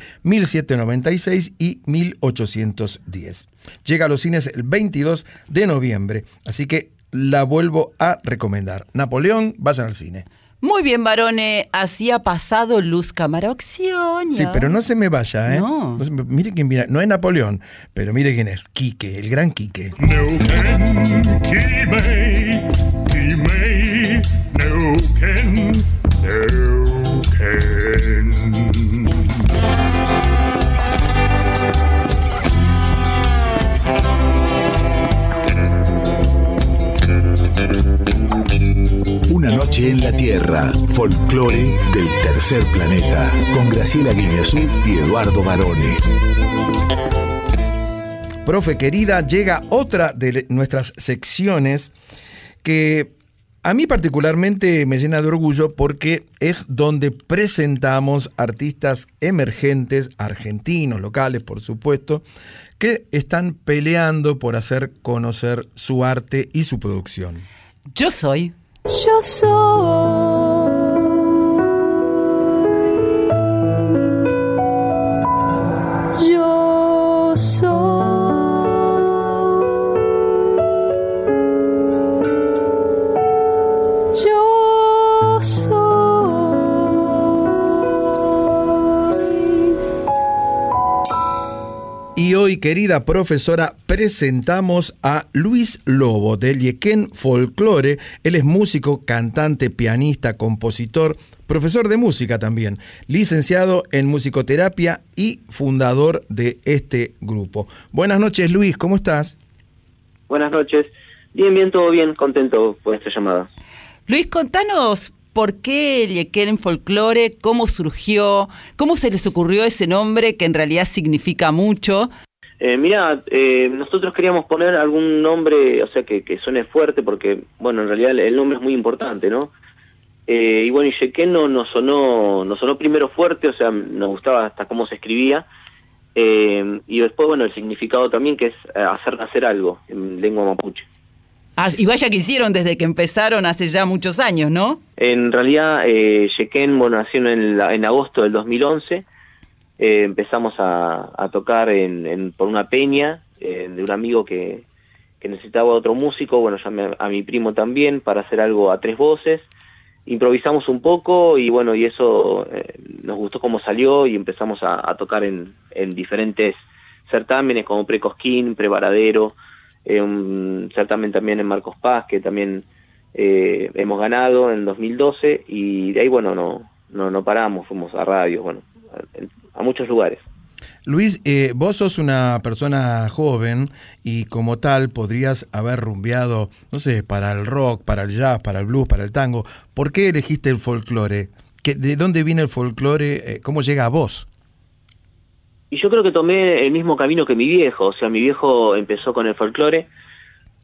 1796 y 1810. Llega a los cines el 22 de noviembre, así que la vuelvo a recomendar. Napoleón, vayan al cine. Muy bien, varones, así ha pasado Luz Cámara Acción. Sí, pero no se me vaya, ¿eh? No. No se me- mire quién viene. No es Napoleón, pero mire quién es. Quique, el gran Quique. Neuquén, Quimei, En la Tierra, folclore del tercer planeta, con Graciela Guineazú y Eduardo Barone. Profe querida, llega otra de nuestras secciones que a mí particularmente me llena de orgullo porque es donde presentamos artistas emergentes, argentinos, locales, por supuesto, que están peleando por hacer conocer su arte y su producción. Yo soy. Yo soy. Y querida profesora, presentamos a Luis Lobo del Yequén Folklore. Él es músico, cantante, pianista, compositor, profesor de música también, licenciado en musicoterapia y fundador de este grupo. Buenas noches, Luis, ¿cómo estás? Buenas noches. Bien, bien, todo bien, contento por esta llamada. Luis, contanos por qué el Yequén Folklore, cómo surgió, cómo se les ocurrió ese nombre que en realidad significa mucho. Eh, mira, eh, nosotros queríamos poner algún nombre, o sea, que, que suene fuerte, porque, bueno, en realidad el, nombre es muy importante, ¿no? Eh, y bueno, y Yequén no, nos sonó, nos sonó primero fuerte, o sea, nos gustaba hasta cómo se escribía, eh, y después, bueno, el significado también, que es eh, hacer nacer algo, en lengua mapuche. Ah, y vaya que hicieron desde que empezaron hace ya muchos años, ¿no? En realidad, eh, Yequén, bueno, nació en, la- en agosto del 2011. Eh, empezamos a, tocar en, en- por una peña eh, de un amigo que, que necesitaba otro músico. Bueno, llamé a, a mi primo también para hacer algo a tres voces. Improvisamos un poco y bueno, y eso eh, nos gustó cómo salió y empezamos a, a tocar en, en diferentes certámenes como Precosquín, Prevaradero, eh, un certamen también en Marcos Paz que también eh, hemos ganado en 2012 y de ahí bueno no no no paramos fuimos a radio bueno a, muchos lugares Luis, eh, vos sos una persona joven y como tal podrías haber rumbeado, no sé, para el rock, para el jazz, para el blues, para el tango. ¿Por qué elegiste el folclore? ¿Qué- ¿De dónde viene el folclore? Eh, ¿Cómo llega a vos? y yo creo que tomé el mismo camino que mi viejo o sea mi viejo empezó con el folclore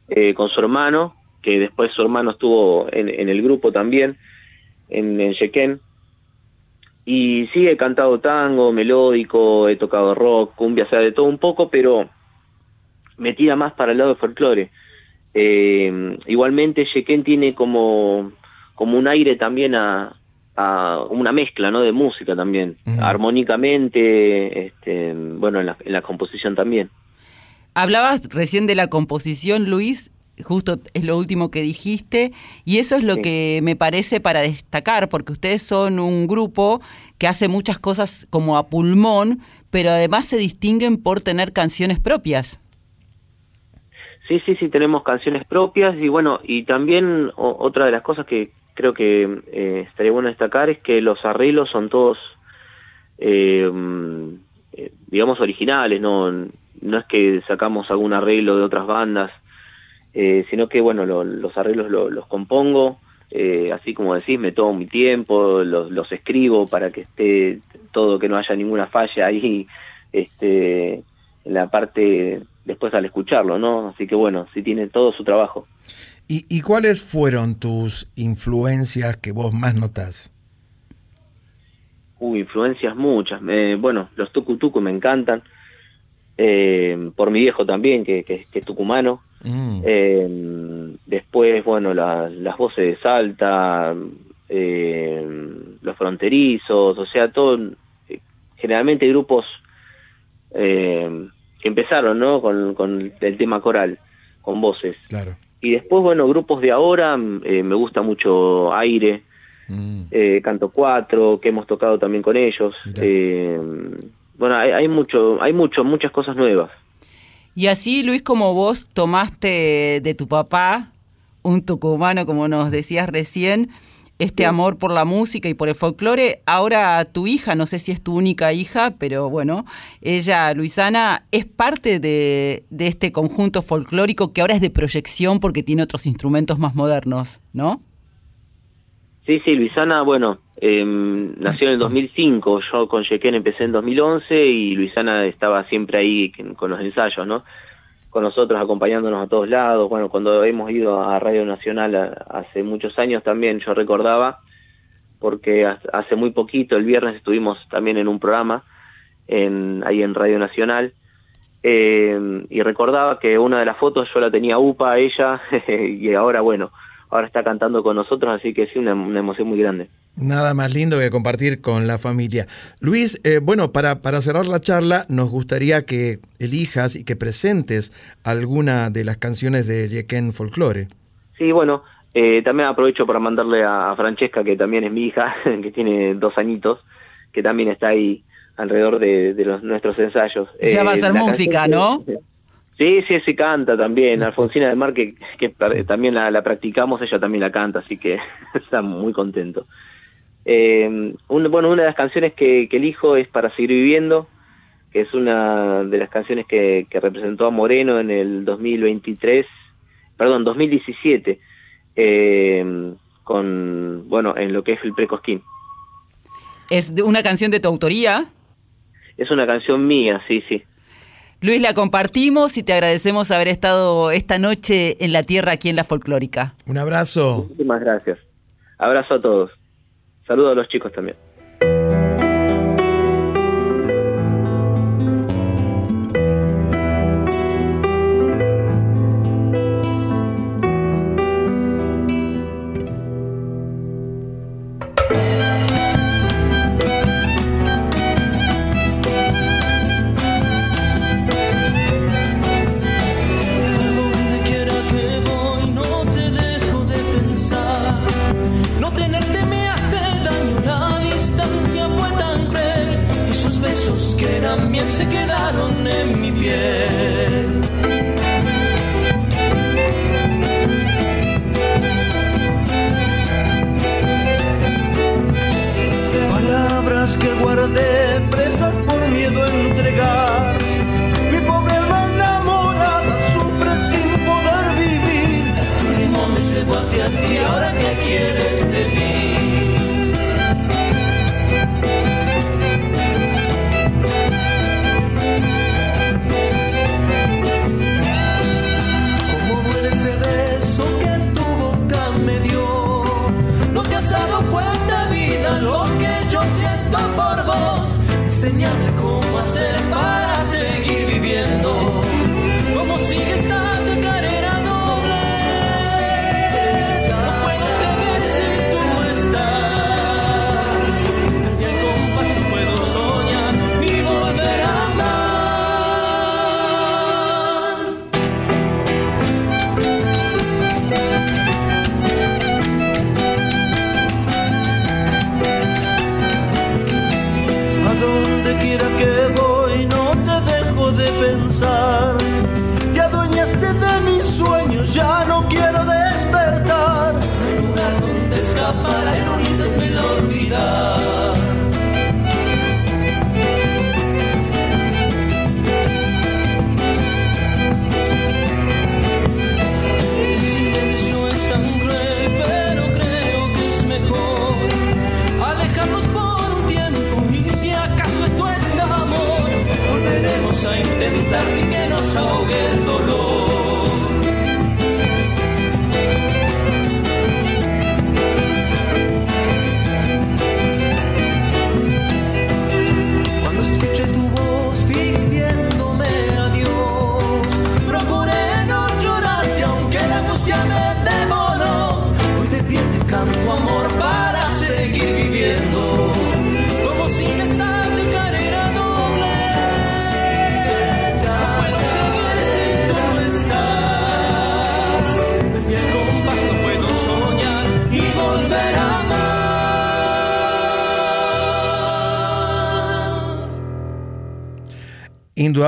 eh, con su hermano que después su hermano estuvo en, en el grupo también en, en y sí he cantado tango melódico he tocado rock cumbia o sea de todo un poco pero me tira más para el lado del folclore. Eh, igualmente Yequén tiene como como un aire también a, a una mezcla no de música también. Armónicamente este bueno en la, en la composición también. Hablabas recién de la composición, Luis, justo es lo último que dijiste, y eso es lo que me parece para destacar, porque ustedes son un grupo que hace muchas cosas como a pulmón, pero además se distinguen por tener canciones propias. Sí, sí, sí, tenemos canciones propias y bueno, y también o- otra de las cosas que creo que eh, estaría bueno destacar es que los arreglos son todos, eh, eh, digamos, originales, no, no es que sacamos algún arreglo de otras bandas, eh, sino que bueno, lo- los arreglos lo- los compongo, eh, así como decís, me tomo mi tiempo, los, los escribo para que esté todo, que no haya ninguna falla ahí, este, en la parte después al escucharlo, ¿no? Así que bueno, sí tiene todo su trabajo. ¿Y, y cuáles fueron tus influencias que vos más notás? Uy, influencias muchas. Eh, bueno, los tucu tucu me encantan. Eh, por mi viejo también, que, que- que es tucumano. Eh, después, bueno, la- las voces de Salta, eh, los fronterizos, o sea, todo. eh, generalmente grupos eh, que empezaron, ¿no? Con, con el tema coral, con voces. Claro. Y después, bueno, grupos de ahora, eh, me gusta mucho Aire, eh, Canto 4, que hemos tocado también con ellos. Eh, bueno, hay, hay mucho, hay mucho, muchas cosas nuevas. Y así, Luis, como vos tomaste de tu papá, un tucumano, como nos decías recién, este amor por la música y por el folclore, ahora tu hija, no sé si es tu única hija, pero bueno, ella, Luisana, es parte de, de este conjunto folclórico que ahora es de proyección porque tiene otros instrumentos más modernos, ¿no? Sí, sí, Luisana, bueno, em, nació en el 2005, yo con Yequén empecé en 2011 y Luisana estaba siempre ahí con los ensayos, ¿no? Con nosotros acompañándonos a todos lados, bueno, cuando hemos ido a Radio Nacional hace muchos años también yo recordaba, porque hace muy poquito, el viernes estuvimos también en un programa en, ahí en Radio Nacional, em, y recordaba que una de las fotos yo la tenía UPA, ella, <laughs> y ahora, bueno, ahora está cantando con nosotros, así que sí, una, emoción muy grande. Nada más lindo que compartir con la familia. Luis, eh, bueno, para, para cerrar la charla, nos gustaría que elijas y que presentes alguna de las canciones de Yeken Folklore. Sí, bueno, eh, también aprovecho para mandarle a Francesca, que también es mi hija, <laughs> que tiene dos añitos, que también está ahí alrededor de, los, nuestros ensayos. Ya va a eh, ser música, ¿no? Sí, sí, sí canta también. Alfonsina del Mar, que, también la, practicamos, ella también la canta, así que <laughs> está muy contento. Eh, bueno, una de las canciones que, elijo es Para Seguir Viviendo, que es una de las canciones que, representó a Moreno en el 2023, perdón, 2017, eh, con, bueno, en lo que es el Precosquín. ¿Es una canción de tu autoría? Es una canción mía, sí, sí. Luis, la compartimos y te agradecemos haber estado esta noche en la tierra aquí en la folclórica. Un abrazo. Muchísimas gracias. Abrazo a todos. Saludos a los chicos también.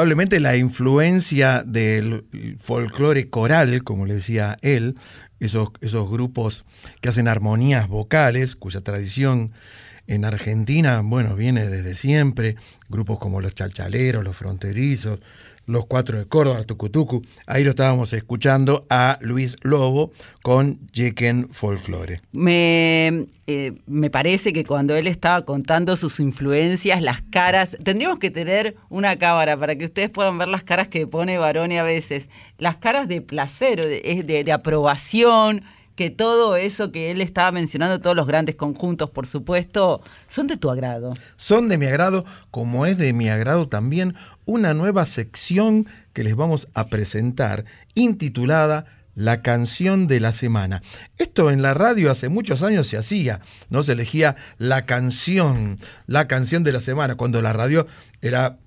Indudablemente la influencia del folclore coral, como le decía él, esos, esos grupos que hacen armonías vocales, cuya tradición en Argentina, bueno, viene desde siempre, grupos como los chalchaleros, los fronterizos, los cuatro de Córdoba, Tucutucu. Ahí lo estábamos escuchando a Luis Lobo con Jequen Folklore. Me, eh, me parece que cuando él estaba contando sus influencias, las caras, tendríamos que tener una cámara para que ustedes puedan ver las caras que pone Baroni a veces, las caras de placer, de, de, de aprobación, que todo eso que él estaba mencionando, todos los grandes conjuntos, por supuesto, son de tu agrado. Son de mi agrado, como es de mi agrado también una nueva sección que les vamos a presentar, intitulada la canción de la semana. Esto en la radio hace muchos años se hacía, ¿no? Se elegía la canción, la canción de la semana, cuando la radio era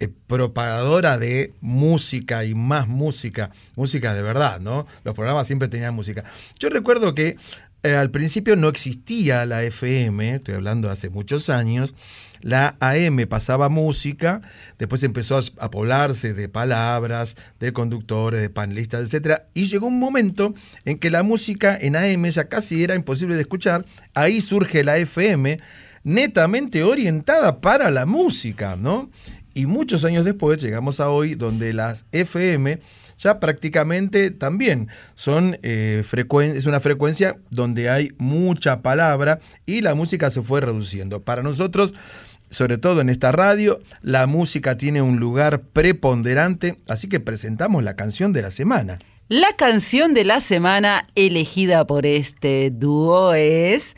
eh, propagadora de música y más música, música de verdad, ¿no? Los programas siempre tenían música. Yo recuerdo que eh, al principio no existía la FM, estoy hablando hace muchos años, la AM pasaba música, después empezó a, poblarse de palabras, de conductores, de panelistas, etc. Y llegó un momento en que la música en AM ya casi era imposible de escuchar, ahí surge la FM, netamente orientada para la música, ¿no? Y muchos años después llegamos a hoy donde las FM ya prácticamente también son eh, es una frecuencia donde hay mucha palabra y la música se fue reduciendo. Para nosotros, sobre todo en esta radio, la música tiene un lugar preponderante, así que presentamos la canción de la semana. La canción de la semana elegida por este dúo es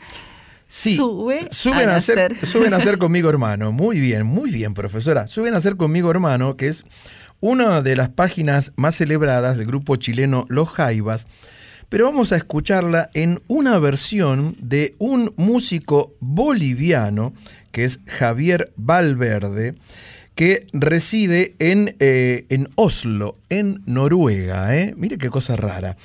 Sí, suben a, hacer, suben a hacer <laughs> conmigo hermano. Muy bien, muy bien, profesora. Suben a hacer conmigo hermano, que es una de las páginas más celebradas del grupo chileno Los Jaivas. Pero vamos a escucharla en una versión de un músico boliviano, que es Javier Valverde, que reside en, eh, en Oslo, en Noruega. ¿eh? Mire qué cosa rara.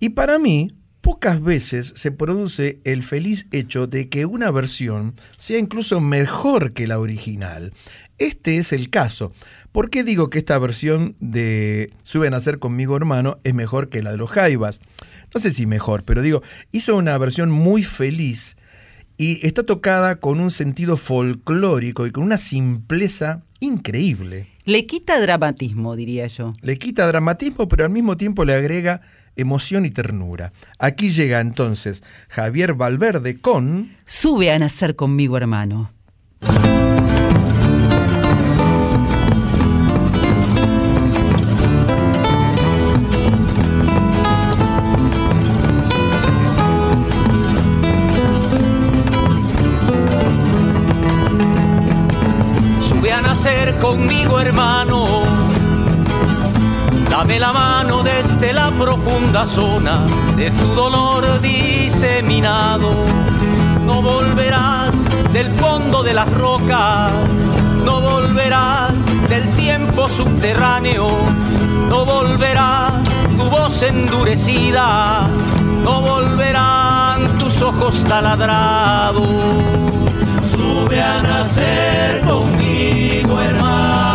Y para mí, pocas veces se produce el feliz hecho de que una versión sea incluso mejor que la original. Este es el caso. ¿Por qué digo que esta versión de Suben a ser conmigo hermano es mejor que la de los Jaivas? No sé si mejor, pero digo, hizo una versión muy feliz y está tocada con un sentido folclórico y con una simpleza increíble. Le quita dramatismo, diría yo. Le quita dramatismo, pero al mismo tiempo le agrega emoción y ternura. Aquí llega entonces Javier Valverde con... Sube a nacer conmigo, hermano. Sube a nacer conmigo, hermano Dame la mano desde la profunda zona de tu dolor diseminado. No volverás del fondo de las rocas, no volverás del tiempo subterráneo, no volverá tu voz endurecida, no volverán tus ojos taladrados. Sube a nacer conmigo, hermano.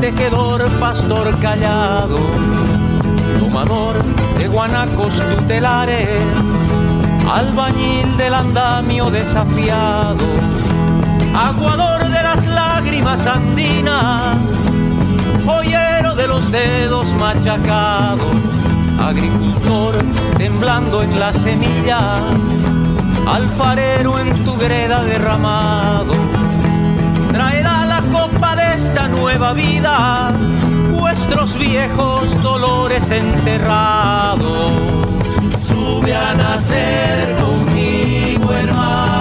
Tejedor, pastor callado, tomador de guanacos tutelares, albañil del andamio desafiado, aguador de las lágrimas andinas, joyero de los dedos machacados, agricultor temblando en la semilla, alfarero en tu greda derramado, traerá la copa de esta nueva vida, vuestros viejos dolores enterrados. Sube a nacer conmigo, hermano.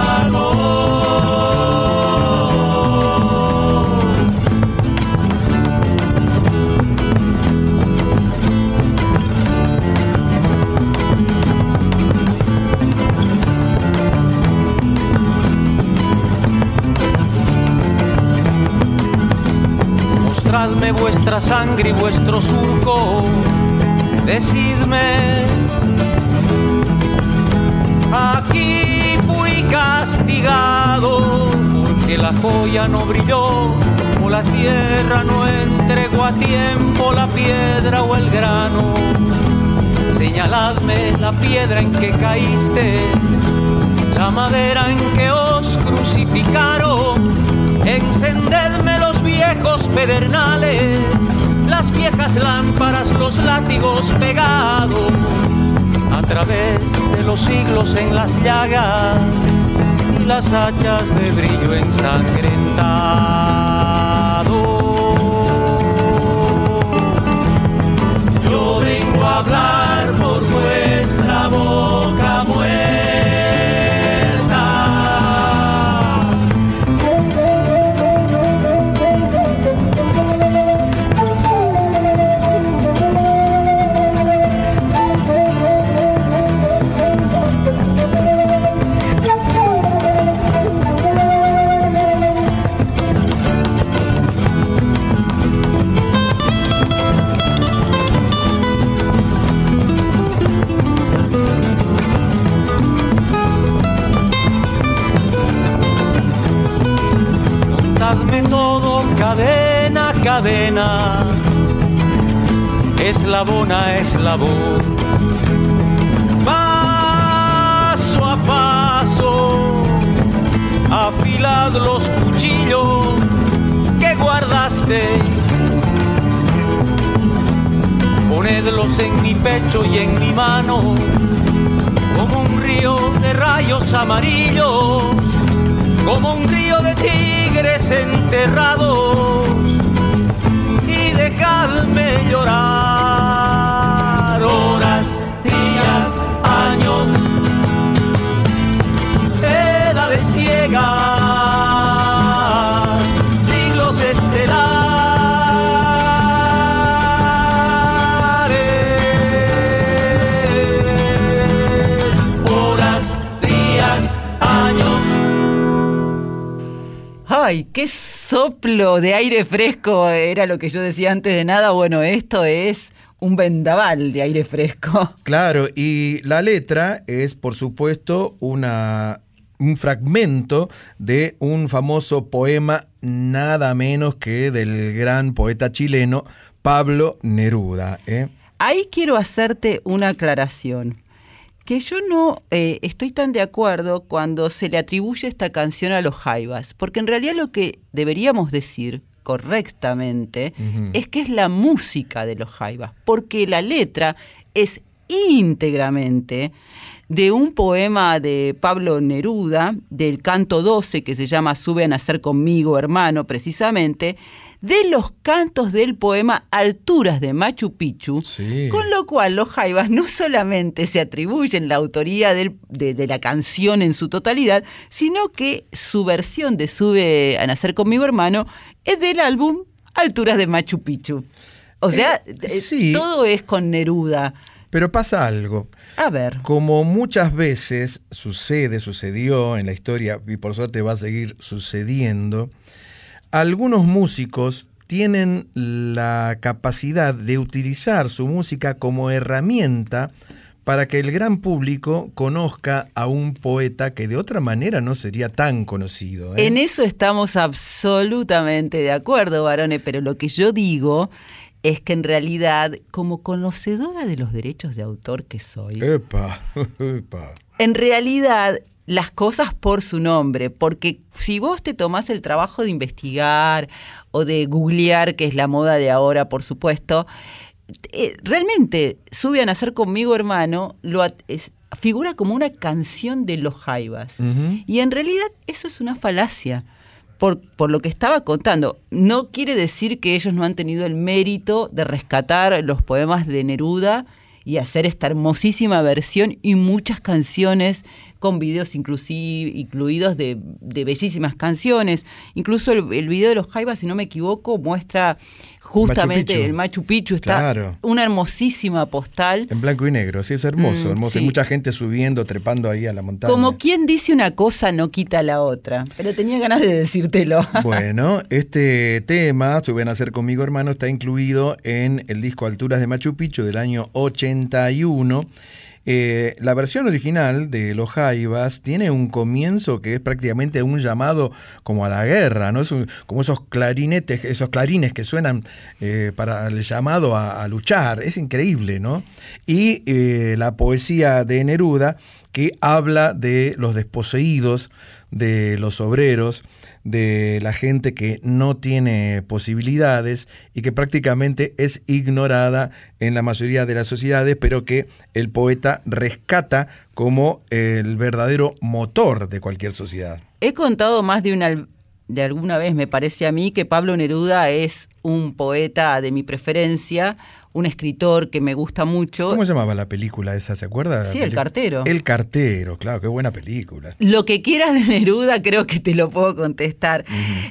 Mostradme vuestra sangre y vuestro surco, decidme Aquí fui castigado porque la joya no brilló o la tierra no entregó a tiempo la piedra o el grano. Señaladme la piedra en que caíste, la madera en que os crucificaron. Encendedme viejos pedernales, las viejas lámparas, los látigos pegados a través de los siglos en las llagas y las hachas de brillo ensangrentado. Yo vengo a hablar por vuestra boca cadena, eslabón a eslabón, paso a paso, afilad los cuchillos que guardaste, ponedlos en mi pecho y en mi mano, como un río de rayos amarillos como un río de tigres enterrados y dejadme llorar horas, días, años, edades ciegas, siglos estelares, horas, días, años. Ay, qué soplo de aire fresco era lo que yo decía antes de nada. Bueno, esto es un vendaval de aire fresco. <laughs> Claro, y la letra es, por supuesto, una, un fragmento de un famoso poema nada menos que del gran poeta chileno Pablo Neruda. ¿eh? Ahí quiero hacerte una aclaración. Que yo no eh, estoy tan de acuerdo cuando se le atribuye esta canción a los Jaivas, porque en realidad lo que deberíamos decir correctamente es que es la música de los Jaivas, porque la letra es íntegramente de un poema de Pablo Neruda, del canto 12, que se llama Sube a nacer conmigo, hermano, precisamente, de los cantos del poema Alturas de Machu Picchu, con lo cual los Jaivas no solamente se atribuyen la autoría del- de, de la canción en su totalidad, sino que su versión de Sube a nacer conmigo, hermano, es del álbum Alturas de Machu Picchu. O sea, eh, todo es con Neruda. Pero pasa algo. A ver. Como muchas veces sucede, sucedió en la historia y por suerte va a seguir sucediendo, algunos músicos tienen la capacidad de utilizar su música como herramienta para que el gran público conozca a un poeta que de otra manera no sería tan conocido. ¿eh? En eso estamos absolutamente de acuerdo, varones, pero lo que yo digo es que en realidad, como conocedora de los derechos de autor que soy, Epa, <laughs> epa. en realidad las cosas por su nombre, porque si vos te tomás el trabajo de investigar o de googlear, que es la moda de ahora, por supuesto, eh, realmente Sube a nacer conmigo, hermano, lo es- figura como una canción de los Jaivas. Y en realidad eso es una falacia. Por, por lo que estaba contando, no quiere decir que ellos no han tenido el mérito de rescatar los poemas de Neruda y hacer esta hermosísima versión y muchas canciones con videos inclusive, incluidos de, de bellísimas canciones. Incluso el, el video de los Jaivas, si no me equivoco, muestra justamente el Machu Picchu. Está Claro. una hermosísima postal. En blanco y negro, sí, es hermoso, Mm, hermoso. Hay sí. mucha gente subiendo, trepando ahí a la montaña. Como quien dice una cosa no quita la otra. Pero tenía ganas de decírtelo. <laughs> Bueno, este tema, Suben a hacer conmigo hermano, está incluido en el disco Alturas de Machu Picchu del año 81 Eh, la versión original de Los Jaivas tiene un comienzo que es prácticamente un llamado como a la guerra, ¿no? Es como esos clarinetes, esos clarines que suenan eh, para el llamado a, a luchar. Es increíble, ¿no? Y eh, la poesía de Neruda que habla de los desposeídos, de los obreros, de la gente que no tiene posibilidades y que prácticamente es ignorada en la mayoría de las sociedades, pero que el poeta rescata como el verdadero motor de cualquier sociedad. He contado más de una de alguna vez, me parece a mí, que Pablo Neruda es un poeta de mi preferencia, un escritor que me gusta mucho. ¿Cómo se llamaba la película esa? ¿Se acuerda? Sí, El cartero. El cartero, claro, qué buena película. Lo que quieras de Neruda, creo que te lo puedo contestar.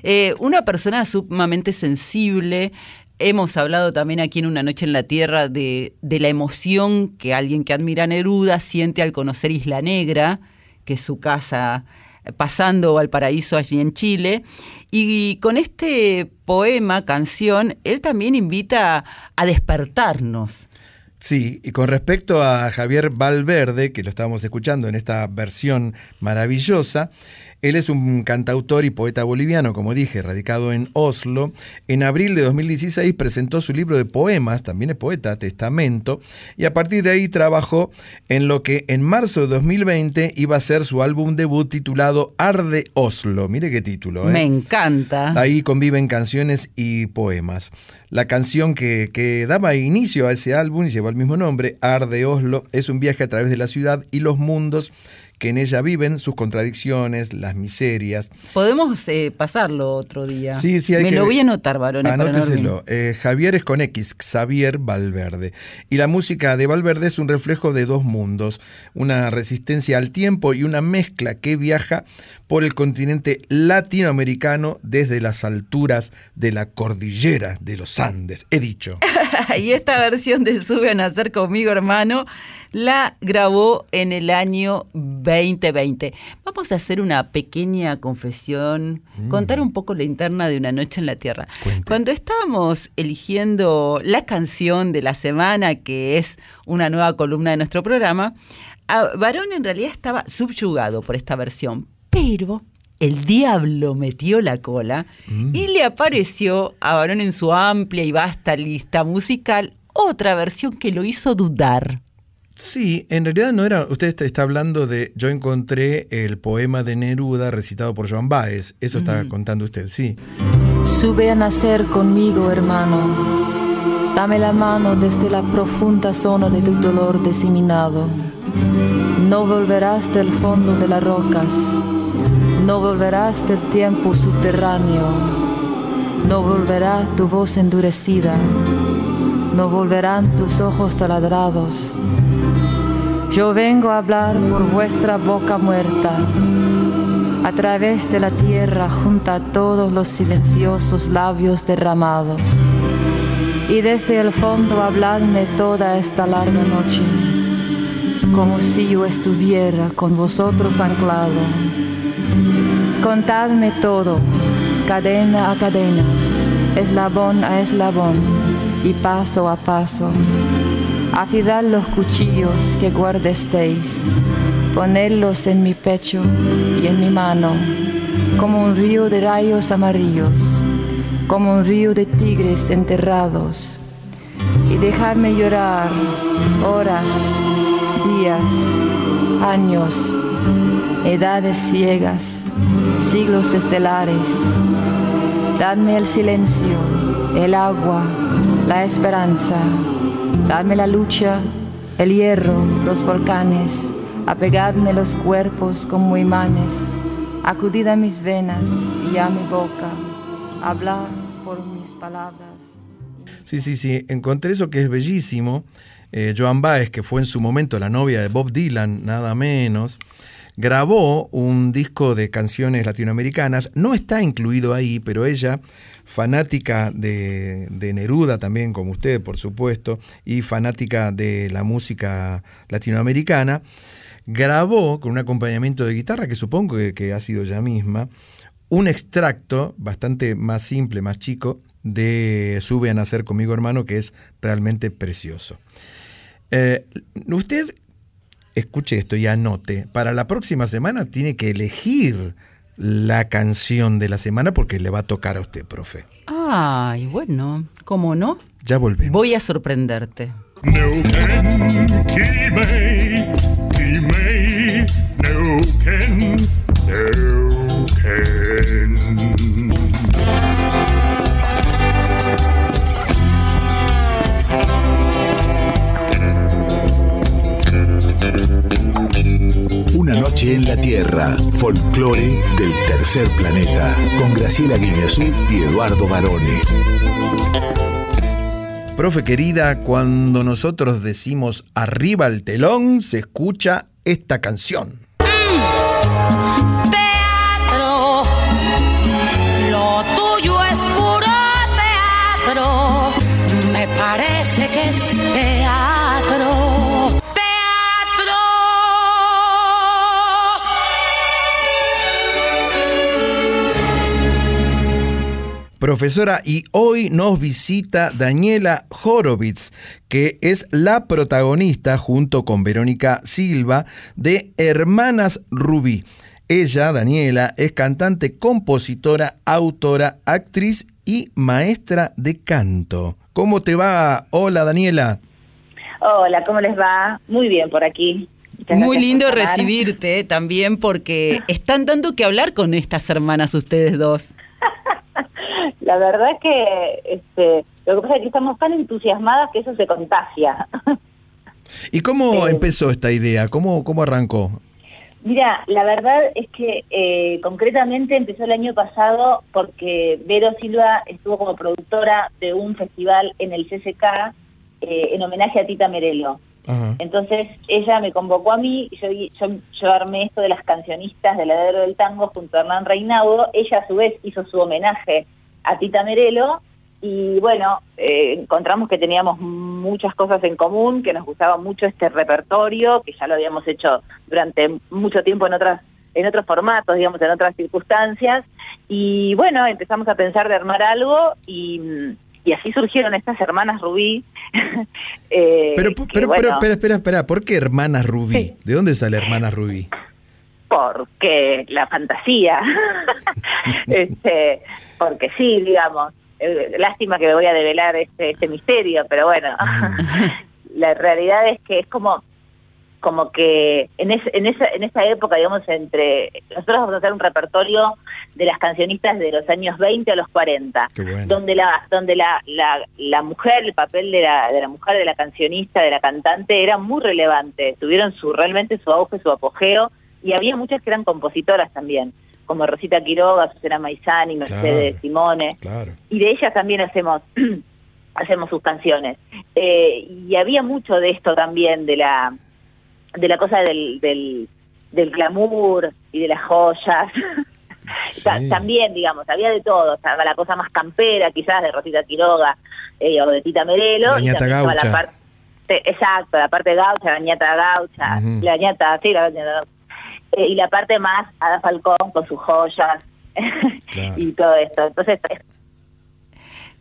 Eh, una persona sumamente sensible. Hemos hablado también aquí en Una Noche en la Tierra de, de la emoción que alguien que admira a Neruda siente al conocer Isla Negra, que es su casa pasando Valparaíso allí en Chile. Y con este poema, canción, él también invita a despertarnos. Sí, y con respecto a Javier Valverde, que lo estábamos escuchando en esta versión maravillosa, él es un cantautor y poeta boliviano, como dije, radicado en Oslo. En abril de 2016 presentó su libro de poemas, también es poeta, Testamento, y a partir de ahí trabajó en lo que en marzo de 2020 iba a ser su álbum debut titulado Arde Oslo. Mire qué título, ¿eh? Me encanta. Ahí conviven canciones y poemas. La canción que, que daba inicio a ese álbum y lleva el mismo nombre, Arde Oslo, es un viaje a través de la ciudad y los mundos que en ella viven, sus contradicciones, las miserias. Podemos eh, pasarlo otro día. Sí, sí, hay Me que- lo voy a anotar, varones. Anóteselo. Eh, Javier es con X, Xavier Valverde. Y la música de Valverde es un reflejo de dos mundos, una resistencia al tiempo y una mezcla que viaja por el continente latinoamericano desde las alturas de la cordillera de los Andes. He dicho. <laughs> y esta versión de Sube a Nacer conmigo, hermano, la grabó en el año 2020. Vamos a hacer una pequeña confesión, Mm. contar un poco la interna de Una Noche en la Tierra. Cuando estábamos eligiendo la canción de la semana, que es una nueva columna de nuestro programa, Varón en realidad estaba subyugado por esta versión, pero el diablo metió la cola y le apareció a Varón en su amplia y vasta lista musical otra versión que lo hizo dudar. Sí, en realidad no era. Usted está, está hablando de. Yo encontré el poema de Neruda recitado por Joan Baez. Eso está contando usted, sí. Sube a nacer conmigo, hermano. Dame la mano desde la profunda zona de tu dolor diseminado. No volverás del fondo de las rocas. No volverás del tiempo subterráneo. No volverá tu voz endurecida. No volverán tus ojos taladrados. Yo vengo a hablar por vuestra boca muerta a través de la tierra junto a todos los silenciosos labios derramados. Y desde el fondo habladme toda esta larga noche, como si yo estuviera con vosotros anclado. Contadme todo, cadena a cadena, eslabón a eslabón y paso a paso. Afilad los cuchillos que guardestéis, ponedlos en mi pecho y en mi mano, como un río de rayos amarillos, como un río de tigres enterrados, y dejadme llorar horas, días, años, edades ciegas, siglos estelares. Dadme el silencio, el agua, la esperanza. Dadme la lucha, el hierro, los volcanes. Apegadme los cuerpos como imanes. Acudid a mis venas y a mi boca. Hablar por mis palabras. Sí, sí, sí. Encontré eso que es bellísimo. Eh, Joan Baez, que fue en su momento la novia de Bob Dylan, nada menos, grabó un disco de canciones latinoamericanas. No está incluido ahí, pero ella, fanática de, Neruda también, como usted, por supuesto, y fanática de la música latinoamericana, grabó con un acompañamiento de guitarra, que supongo que, que ha sido ella misma, un extracto bastante más simple, más chico, de Sube a Nacer conmigo, hermano, que es realmente precioso. Eh, usted escuche esto y anote, para la próxima semana tiene que elegir la canción de la semana porque le va a tocar a usted, profe. Ay, bueno, ¿cómo no? Ya volvemos. Voy a sorprenderte. Tierra, folclore del tercer planeta, con Graciela Guineazú y Eduardo Barone. Profe querida, cuando nosotros decimos arriba el telón, se escucha esta canción. Teatro, lo tuyo es puro teatro. Me parece que es teatro. Profesora, y hoy nos visita Daniela Horowitz, que es la protagonista junto con Verónica Silva de Hermanas Rubí. Ella, Daniela, es cantante, compositora, autora, actriz y maestra de canto. ¿Cómo te va? Hola, Daniela. Hola, ¿cómo les va? Muy bien por aquí. Muy lindo recibirte también porque están dando que hablar con estas hermanas ustedes dos. <laughs> La verdad es que este, lo que pasa es que estamos tan entusiasmadas que eso se contagia. <laughs> ¿Y cómo empezó esta idea? ¿Cómo, cómo arrancó? Mira, la verdad es que eh, concretamente empezó el año pasado porque Vero Silva estuvo como productora de un festival en el CCK eh, en homenaje a Tita Merelo. Entonces ella me convocó a mí, yo, yo, yo armé esto de las cancionistas del heredero del tango junto a Hernán Reinaudo, ella a su vez hizo su homenaje a Tita Merelo y bueno, eh, encontramos que teníamos muchas cosas en común, que nos gustaba mucho este repertorio, que ya lo habíamos hecho durante mucho tiempo en otras en otros formatos, digamos, en otras circunstancias y bueno, empezamos a pensar de armar algo y, y así surgieron estas hermanas Rubí. <laughs> eh, Pero, que, pero, bueno, pero, espera, espera, espera. ¿Por qué Hermanas Rubí? <laughs> ¿De dónde sale Hermanas Rubí? Porque la fantasía, <laughs> este, porque sí, digamos, Eh, lástima que me voy a develar este, este misterio, pero bueno, <laughs> la realidad es que es como como que en, es- en, esa, en esa época, digamos, entre nosotros vamos a hacer un repertorio de las cancionistas de los años 20 a los 40, donde la donde la, la, la mujer, el papel de la, de la mujer, de la cancionista, de la cantante era muy relevante, tuvieron su realmente su auge, su apogeo, y había muchas que eran compositoras también, como Rosita Quiroga, Susana Maizani, Mercedes Claro. Simone, Claro. y de ellas también hacemos <clears throat> hacemos sus canciones Eh, y había mucho de esto también de la de la cosa del del, del glamour y de las joyas <laughs> Ta- también digamos había de todo estaba la cosa más campera quizás de Rosita Quiroga eh, o de Tita Merelo La y ñata también estaba la gaucha. parte exacto la parte gaucha la ñata gaucha la ñata sí la ñata gaucha. Eh, y la parte más Ada Falcón con sus joyas <laughs> y todo esto entonces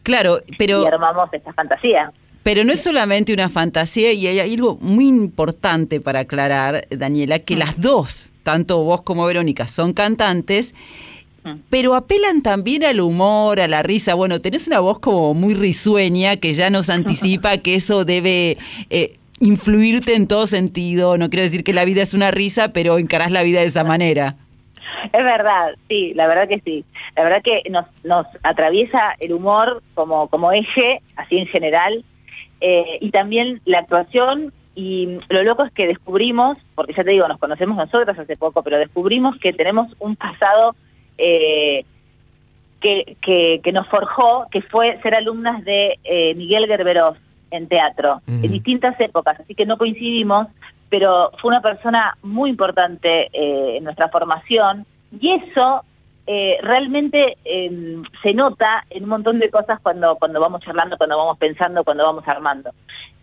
Claro, pero... y armamos esta fantasía. Pero no es solamente una fantasía y hay algo muy importante para aclarar, Daniela, que las dos, tanto vos como Verónica, son cantantes, pero apelan también al humor, a la risa. Bueno, tenés una voz como muy risueña que ya nos anticipa que eso debe eh, influirte en todo sentido. No quiero decir que la vida es una risa, pero encarás la vida de esa manera. Es verdad, sí, la verdad que sí. La verdad que nos, nos atraviesa el humor como, como eje, así en general, eh, y también la actuación. Y lo loco es que descubrimos, porque ya te digo, nos conocemos nosotras hace poco, pero descubrimos que tenemos un pasado eh, que, que, que nos forjó, que fue ser alumnas de eh, Miguel Gerberos en teatro, en distintas épocas, así que no coincidimos, pero fue una persona muy importante eh, en nuestra formación y eso eh, realmente eh, se nota en un montón de cosas cuando, cuando vamos charlando, cuando vamos pensando, cuando vamos armando.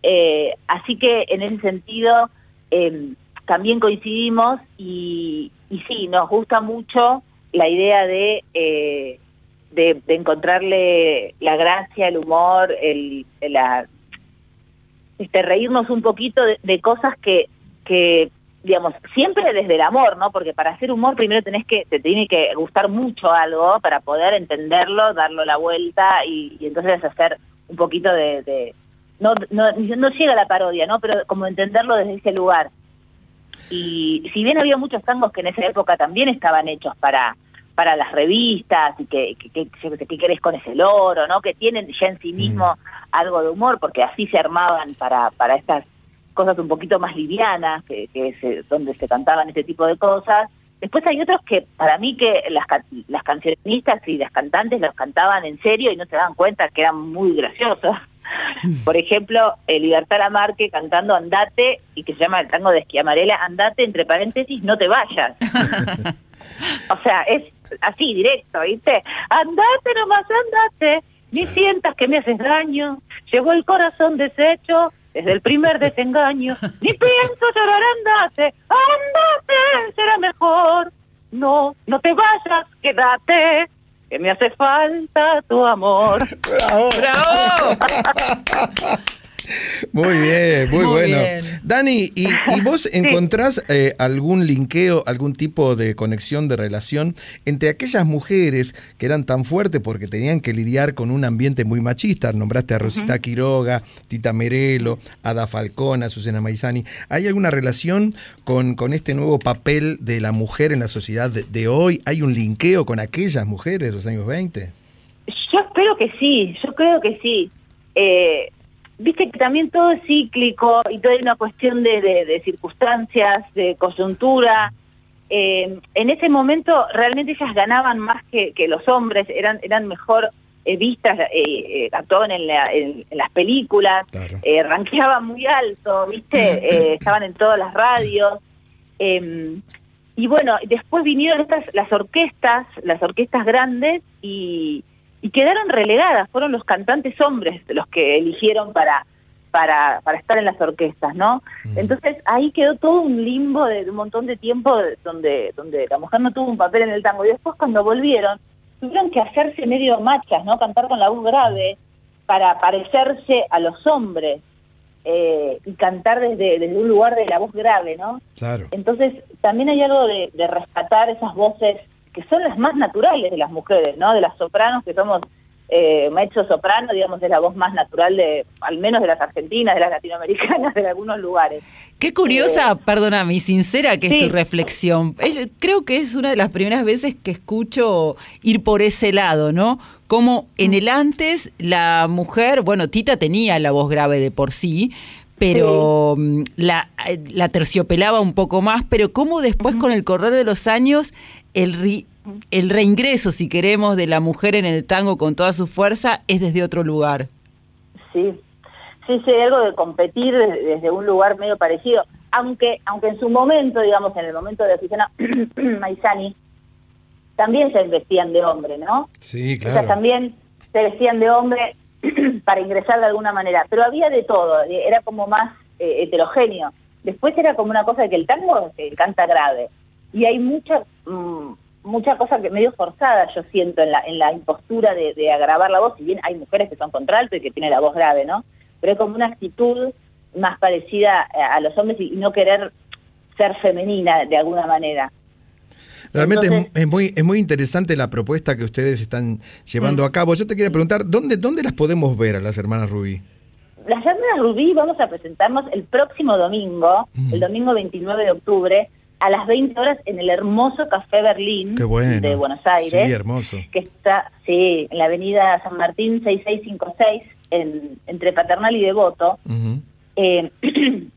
Eh, así que en ese sentido eh, también coincidimos y, y sí, nos gusta mucho la idea de, eh, de, de encontrarle la gracia, el humor, el, la, este, reírnos un poquito de, cosas que, que digamos, siempre desde el amor, ¿no? Porque para hacer humor primero tenés que, te tiene que gustar mucho algo para poder entenderlo, darlo la vuelta y, y entonces hacer un poquito de, de- no, no, no llega la parodia, ¿no? Pero como entenderlo desde ese lugar. Y si bien había muchos tangos que en esa época también estaban hechos para para las revistas y que, que, que, que- que querés con ese loro, ¿no? Que tienen ya en sí mismo algo de humor, porque así se armaban para, para estas cosas un poquito más livianas, que, que se- donde se cantaban este tipo de cosas. Después hay otros que para mí que las, las cancionistas y las cantantes los cantaban en serio y no se daban cuenta que eran muy graciosos. <laughs> Por ejemplo, eh, Libertad Lamarque cantando Andate, y que se llama el tango de Esquiamarela, Andate, entre paréntesis, no te vayas. <laughs> o sea, es así, directo, ¿viste? Andate nomás, andate, ni sientas que me haces daño. Llevo el corazón deshecho desde el primer desengaño. <laughs> Ni pienso llorar, andate, andate, será mejor. No, no te vayas, quédate, que me hace falta tu amor. ¡Bravo! <laughs> Muy bien, muy, Muy bueno. bien. Dani, ¿y, y vos <laughs> encontrás eh, algún linkeo, algún tipo de conexión, de relación entre aquellas mujeres que eran tan fuertes porque tenían que lidiar con un ambiente muy machista? Nombraste a Rosita Quiroga, Tita Merelo, Ada Falcón, a Susana Maizani. ¿Hay alguna relación con, con este nuevo papel de la mujer en la sociedad de, de hoy? ¿Hay un linkeo con aquellas mujeres de los años 20? Yo espero que sí, yo creo que sí. Eh, Viste que también todo es cíclico y todo es una cuestión de, de- de circunstancias, de coyuntura. Eh, en ese momento realmente ellas ganaban más que, que los hombres, eran, eran mejor eh, vistas, eh, eh, actuaban en, la- en- en las películas, eh, rankeaban muy alto, ¿viste? <laughs> Estaban en todas las radios. Eh, y bueno, después vinieron estas las orquestas, las orquestas grandes y, y quedaron relegadas, fueron los cantantes hombres los que eligieron para para, para estar en las orquestas, ¿no? Entonces ahí quedó todo un limbo de, un montón de tiempo de- donde donde la mujer no tuvo un papel en el tango y después cuando volvieron tuvieron que hacerse medio machas, ¿no? Cantar con la voz grave para parecerse a los hombres eh, y cantar desde, desde un lugar de la voz grave, ¿no? Claro. Entonces, también hay algo de, de rescatar esas voces que son las más naturales de las mujeres, ¿no? De las sopranos, que somos eh, mezzo soprano, digamos, es la voz más natural de, al menos de las argentinas, de las latinoamericanas, <laughs> de algunos lugares. Qué curiosa, perdóname, y sincera que es tu reflexión. Es- Creo que es una de las primeras veces que escucho ir por ese lado, ¿no? Como en el antes la mujer, bueno, Tita tenía la voz grave de por sí, pero mm, la, eh, la terciopelaba un poco más, pero cómo después con el correr de los años el, ri- el reingreso, si queremos, de la mujer en el tango con toda su fuerza es desde otro lugar. Sí, sí, sí, hay algo de competir desde, desde un lugar medio parecido. Aunque, aunque en su momento, digamos, en el momento de Susana <clears throat> Maizani, también se vestían de hombre, ¿no? Sí, O sea, también se vestían de hombre <clears throat> para ingresar de alguna manera. Pero había de todo, eh, era como más eh, heterogéneo. Después era como una cosa de que el tango se canta grave. Y hay mucha mm, mucha cosa que medio forzada, yo siento, en la, en la impostura de, de agravar la voz. Si bien hay mujeres que son contralto y que tienen la voz grave, ¿no? Pero es como una actitud más parecida a, los hombres y no querer ser femenina de alguna manera. Realmente es- Entonces- es, muy, es muy interesante la propuesta que ustedes están llevando a cabo. Yo te quería preguntar, ¿dónde, ¿dónde las podemos ver a las hermanas Rubí? Las Hermanas Rubí vamos a presentarnos el próximo domingo, el domingo 29 de octubre, a las 20 horas en el hermoso Café Berlín bueno. de Buenos Aires. Sí, hermoso. que está, sí, en la avenida San Martín 6656, en, entre Paternal y Devoto. Eh, <clears throat>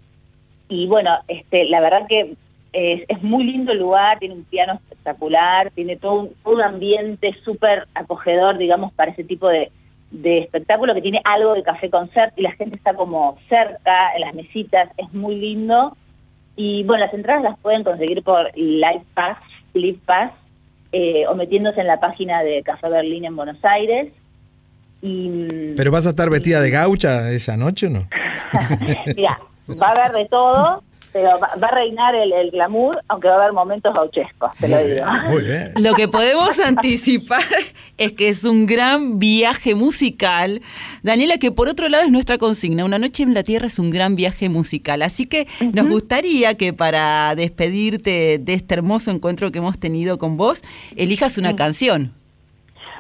y bueno, este, la verdad que es, es muy lindo el lugar, tiene un piano espectacular, tiene todo un, todo un ambiente súper acogedor, digamos, para ese tipo de, de espectáculo que tiene algo de café concert y la gente está como cerca, en las mesitas, es muy lindo. Y bueno, las entradas las pueden conseguir por Live Pass, Live Pass, eh, o metiéndose en la página de Café Berlín en Buenos Aires. Y mm, ¿Pero vas a estar vestida de gaucha esa noche o no? <laughs> Mira, va a haber de todo. Pero va, va a reinar el, el glamour, aunque va a haber momentos gauchescos, te lo digo. Muy bien. Lo que podemos anticipar <laughs> es que es un gran viaje musical. Daniela, que por otro lado es nuestra consigna. Una noche en la Tierra es un gran viaje musical. Así que nos gustaría que para despedirte de este hermoso encuentro que hemos tenido con vos, elijas una canción.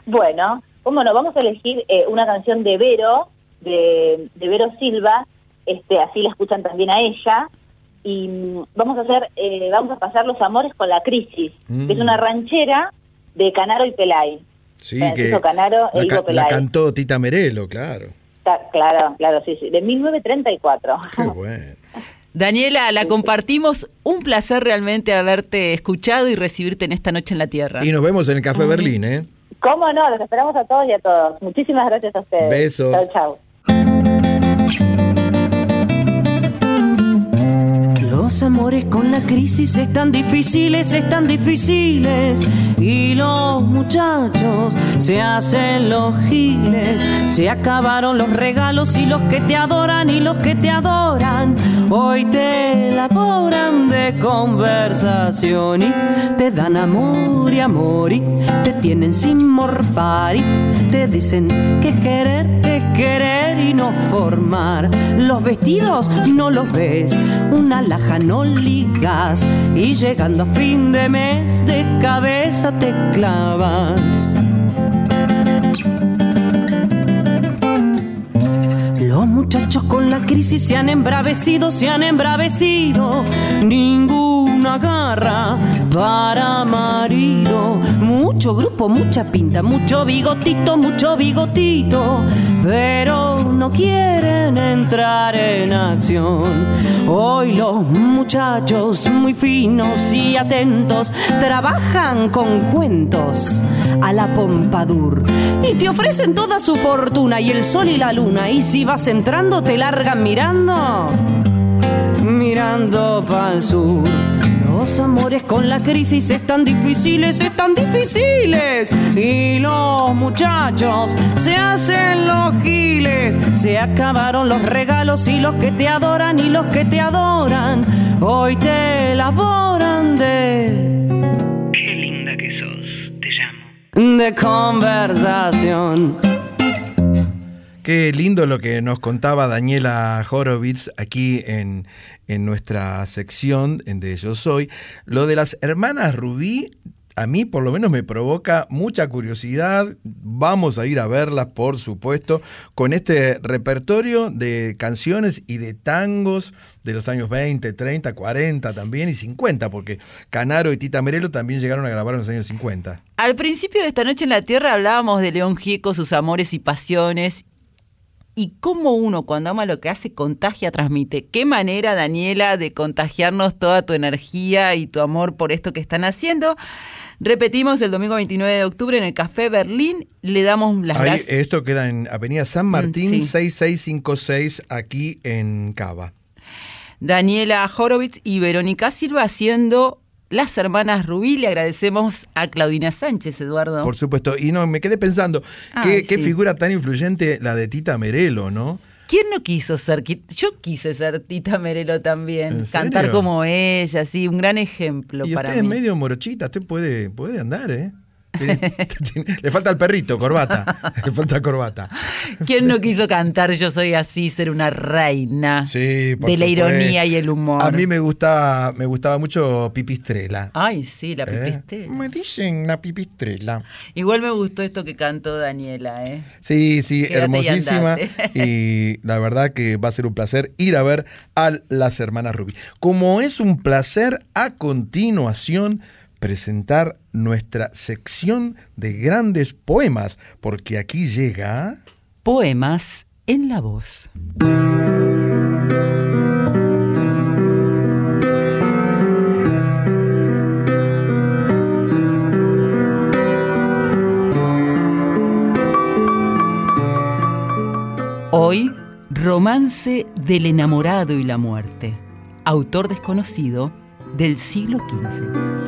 Bueno, cómo no, vamos a elegir eh, una canción de Vero, de, de Vero Silva, este, así la escuchan también a ella, y vamos a hacer, eh, vamos a pasar los amores con la crisis, que es Mm. una ranchera de Canaro y Pelay. Sí, Francisco que Canaro e la, Ivo ca- la Pelay. cantó Tita Merelo, claro. Ta- claro, claro, sí, sí, de 1934. Qué bueno. <laughs> Daniela, la compartimos. Un placer realmente haberte escuchado y recibirte en esta noche en la Tierra. Y nos vemos en el Café Berlín, ¿eh? ¿Cómo no? Los esperamos a todos y a todos. Muchísimas gracias a ustedes. Besos. Chau, chau. Los amores con la crisis están difíciles, están difíciles. Y los muchachos se hacen los giles. Se acabaron los regalos y los que te adoran y los que te adoran. Hoy te elaboran de conversación y te dan amor y amor y te tienen sin morfar y te dicen que querer es querer y no formar. Los vestidos no los ves, una laja no ligas y llegando a fin de mes de cabeza te clavas. Los muchachos con la crisis se han embravecido, se han embravecido. Ninguna garra para marido. Mucho grupo, mucha pinta, mucho bigotito, mucho bigotito. Pero no quieren entrar en acción. Hoy los muchachos muy finos y atentos trabajan con cuentos a la Pompadour y te ofrecen toda su fortuna y el sol y la luna y si vas entrando te largan mirando mirando para el sur los amores con la crisis están difíciles, están difíciles. Y los muchachos se hacen los giles. Se acabaron los regalos y los que te adoran y los que te adoran. Hoy te elaboran de. Qué linda que sos, te llamo. de conversación. Qué lindo lo que nos contaba Daniela Horowitz aquí en, en nuestra sección de Yo Soy. Lo de las hermanas Rubí, a mí por lo menos me provoca mucha curiosidad. Vamos a ir a verlas, por supuesto, con este repertorio de canciones y de tangos de los años 20, 30, 40 también y 50, porque Canaro y Tita Merelo también llegaron a grabar en los años 50. Al principio de esta noche en la Tierra hablábamos de León Gieco, sus amores y pasiones. Y cómo uno cuando ama lo que hace contagia, transmite. Qué manera, Daniela, de contagiarnos toda tu energía y tu amor por esto que están haciendo. Repetimos el domingo 29 de octubre en el Café Berlín. Le damos las Ahí, gracias. esto queda en Avenida San Martín sí. 6656 aquí en Cava. Daniela Horowitz y Verónica Silva haciendo Las Hermanas Rubí. Le agradecemos a Claudina Sánchez, Eduardo. Por supuesto. Y no, me quedé pensando, qué, Ay, qué sí. figura tan influyente la de Tita Merelo, ¿no? ¿Quién no quiso ser? Yo quise ser Tita Merelo también. ¿En Cantar como ella, sí, un gran ejemplo Y para usted es mí. medio morochita, usted puede, puede andar, ¿eh? <laughs> Le falta el perrito, corbata. Le falta corbata. ¿Quién no quiso cantar Yo soy así, ser una reina Sí, por de la ironía y el humor? A mí me gustaba, me gustaba mucho Pipistrela. Ay, sí, la ¿Eh? pipistrela. Me dicen la Pipistrela. Igual me gustó esto que cantó Daniela, ¿eh? Sí, sí, Quédate y hermosísima. andate. Y la verdad que va a ser un placer ir a ver a las hermanas Rubí. Como es un placer a continuación presentar nuestra sección de grandes poemas, porque aquí llega... Poemas en la voz. Hoy, Romance del enamorado y la muerte. Autor desconocido del siglo XV.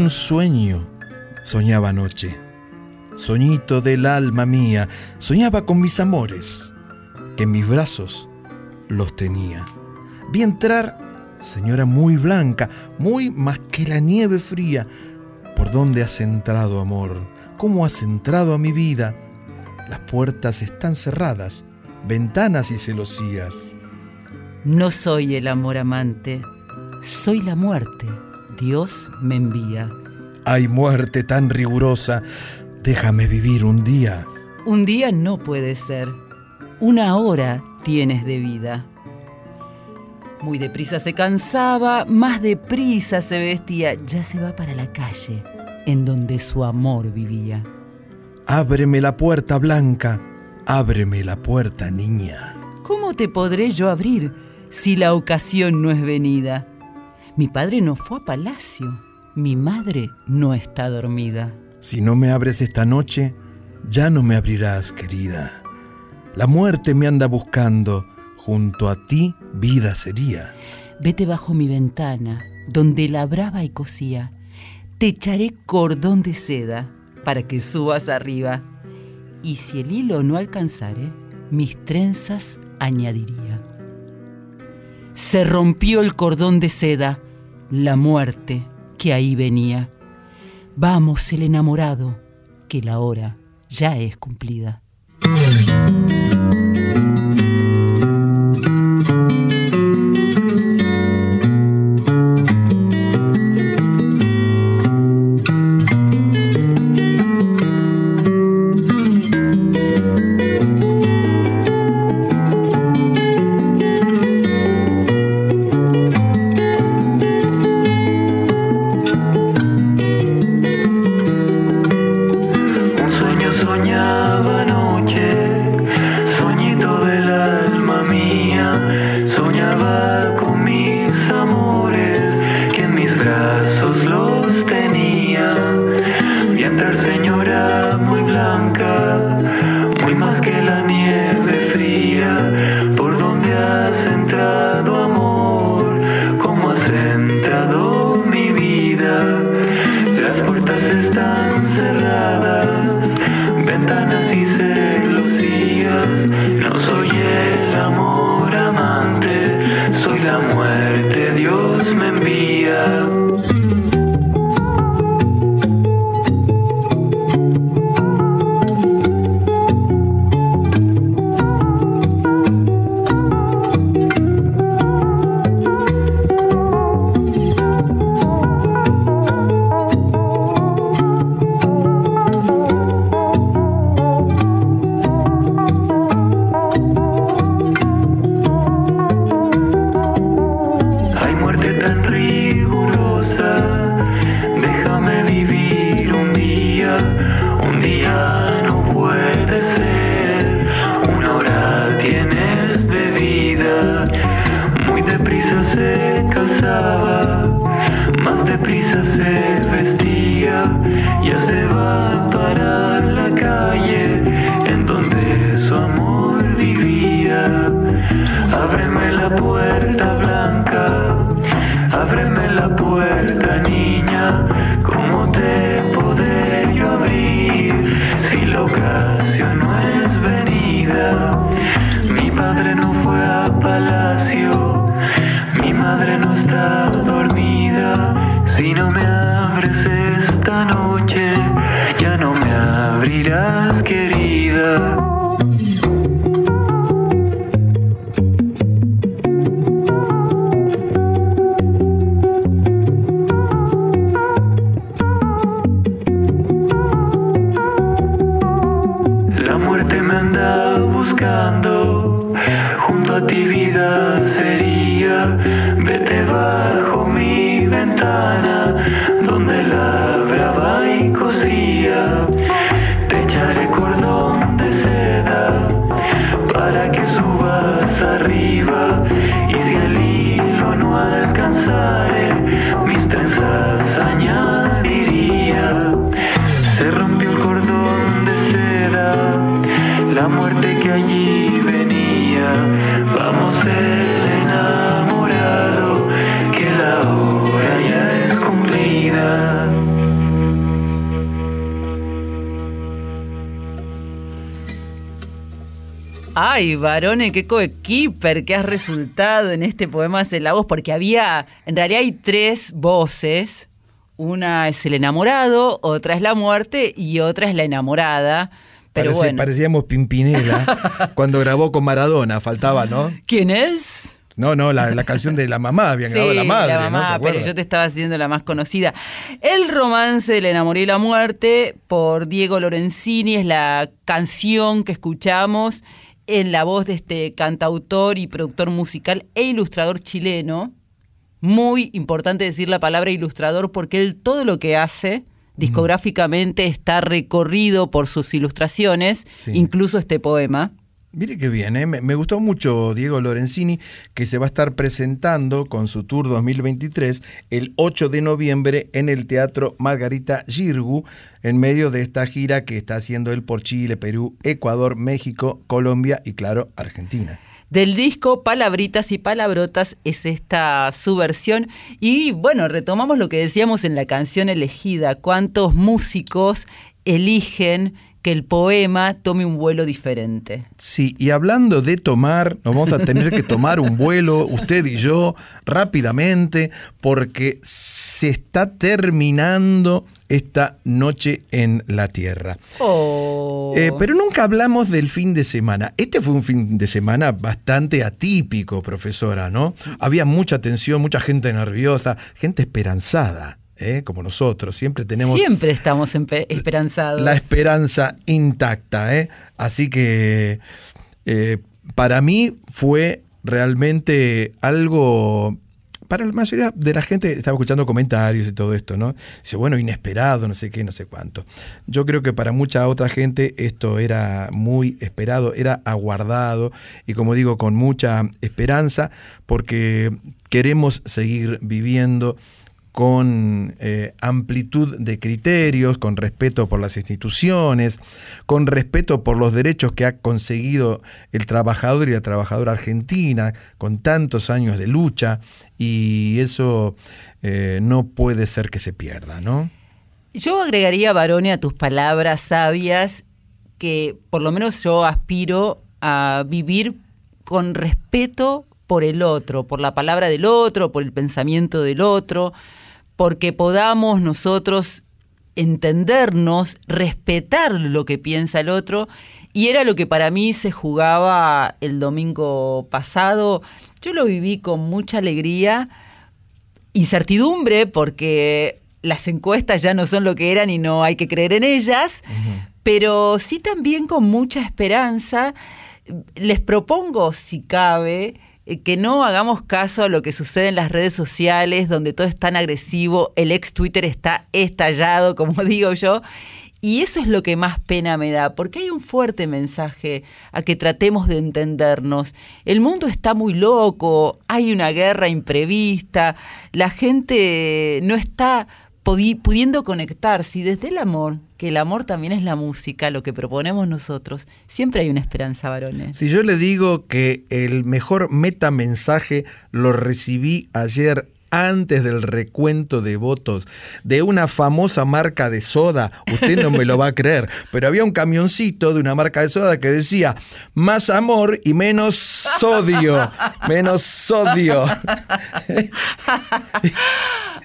Un sueño Soñaba anoche, soñito del alma mía, soñaba con mis amores, que en mis brazos los tenía. Vi entrar, señora muy blanca, muy más que la nieve fría. ¿Por dónde has entrado, amor? ¿Cómo has entrado a mi vida? Las puertas están cerradas, ventanas y celosías. No soy el amor amante, soy la muerte. Dios me envía. Ay, muerte tan rigurosa, déjame vivir un día. Un día no puede ser. Una hora tienes de vida. Muy deprisa se cansaba, más deprisa se vestía, ya se va para la calle, en donde su amor vivía. Ábreme la puerta blanca, ábreme la puerta niña. ¿Cómo te podré yo abrir si la ocasión no es venida? Mi padre no fue a palacio, mi madre no está dormida. Si no me abres esta noche, ya no me abrirás, querida. La muerte me anda buscando, junto a ti vida sería. Vete bajo mi ventana, donde labraba y cosía. Te echaré cordón de seda para que subas arriba. Y si el hilo no alcanzare, mis trenzas añadiría. Se rompió el cordón de seda, la muerte que ahí venía. Vamos el enamorado, que la hora ya es cumplida. Varones, qué coequiper que has resultado en este poema de la voz, porque había, en realidad hay tres voces. Una es el enamorado, otra es la muerte y otra es la enamorada. Pero Parece- bueno. Parecíamos Pimpinela <laughs> cuando grabó con Maradona, faltaba, ¿no? ¿Quién es? No, no, la, la canción de la mamá, habían grabado la madre, la mamá, ¿no? ¿Se pero yo te estaba haciendo la más conocida. El romance del enamoré y la muerte por Diego Lorenzini es la canción que escuchamos en la voz de este cantautor y productor musical e ilustrador chileno. Muy importante decir la palabra ilustrador porque él todo lo que hace discográficamente está recorrido por sus ilustraciones, Sí. incluso este poema. Mire qué bien, ¿eh? me, gustó mucho Diego Lorenzini, que se va a estar presentando con su tour 2023 el 8 de noviembre en el Teatro Margarita Girgu, en medio de esta gira que está haciendo él por Chile, Perú, Ecuador, México, Colombia y claro, Argentina. Del disco Palabritas y Palabrotas es esta su versión. Y bueno, retomamos lo que decíamos en la canción elegida. ¿Cuántos músicos eligen que el poema tome un vuelo diferente? Sí, y hablando de tomar, nos vamos a tener que tomar un vuelo, usted y yo, rápidamente, porque se está terminando esta noche en la Tierra. Oh. Eh, pero nunca hablamos del fin de semana. Este fue un fin de semana bastante atípico, profesora, ¿no? Había mucha tensión, mucha gente nerviosa, gente esperanzada, ¿eh? como nosotros. Siempre tenemos Siempre estamos esperanzados. la esperanza intacta. ¿eh? Así que eh, para mí fue realmente algo... Para la mayoría de la gente estaba escuchando comentarios y todo esto, ¿no? Dice, bueno, inesperado, no sé qué, no sé cuánto. Yo creo que para mucha otra gente esto era muy esperado, era aguardado y como digo, con mucha esperanza, porque queremos seguir viviendo con eh, amplitud de criterios, con respeto por las instituciones, con respeto por los derechos que ha conseguido el trabajador y la trabajadora argentina, con tantos años de lucha, y eso eh, no puede ser que se pierda, ¿no? Yo agregaría, Barone, a tus palabras sabias, que por lo menos yo aspiro a vivir con respeto por el otro, por la palabra del otro, por el pensamiento del otro, porque podamos nosotros entendernos, respetar lo que piensa el otro. Y era lo que para mí se jugaba el domingo pasado. Yo lo viví con mucha alegría, incertidumbre, porque las encuestas ya no son lo que eran y no hay que creer en ellas, pero sí también con mucha esperanza. Les propongo, si cabe, que no hagamos caso a lo que sucede en las redes sociales, donde todo es tan agresivo, el ex Twitter está estallado, <laughs> como digo yo, y eso es lo que más pena me da, porque hay un fuerte mensaje a que tratemos de entendernos. El mundo está muy loco, hay una guerra imprevista, la gente no está pudiendo conectarse y desde el amor, que el amor también es la música, lo que proponemos nosotros, siempre hay una esperanza, varones. Si yo le digo que el mejor metamensaje lo recibí ayer antes del recuento de votos de una famosa marca de soda, usted no me lo va a creer, pero había un camioncito de una marca de soda que decía más amor y menos sodio, menos sodio. <laughs>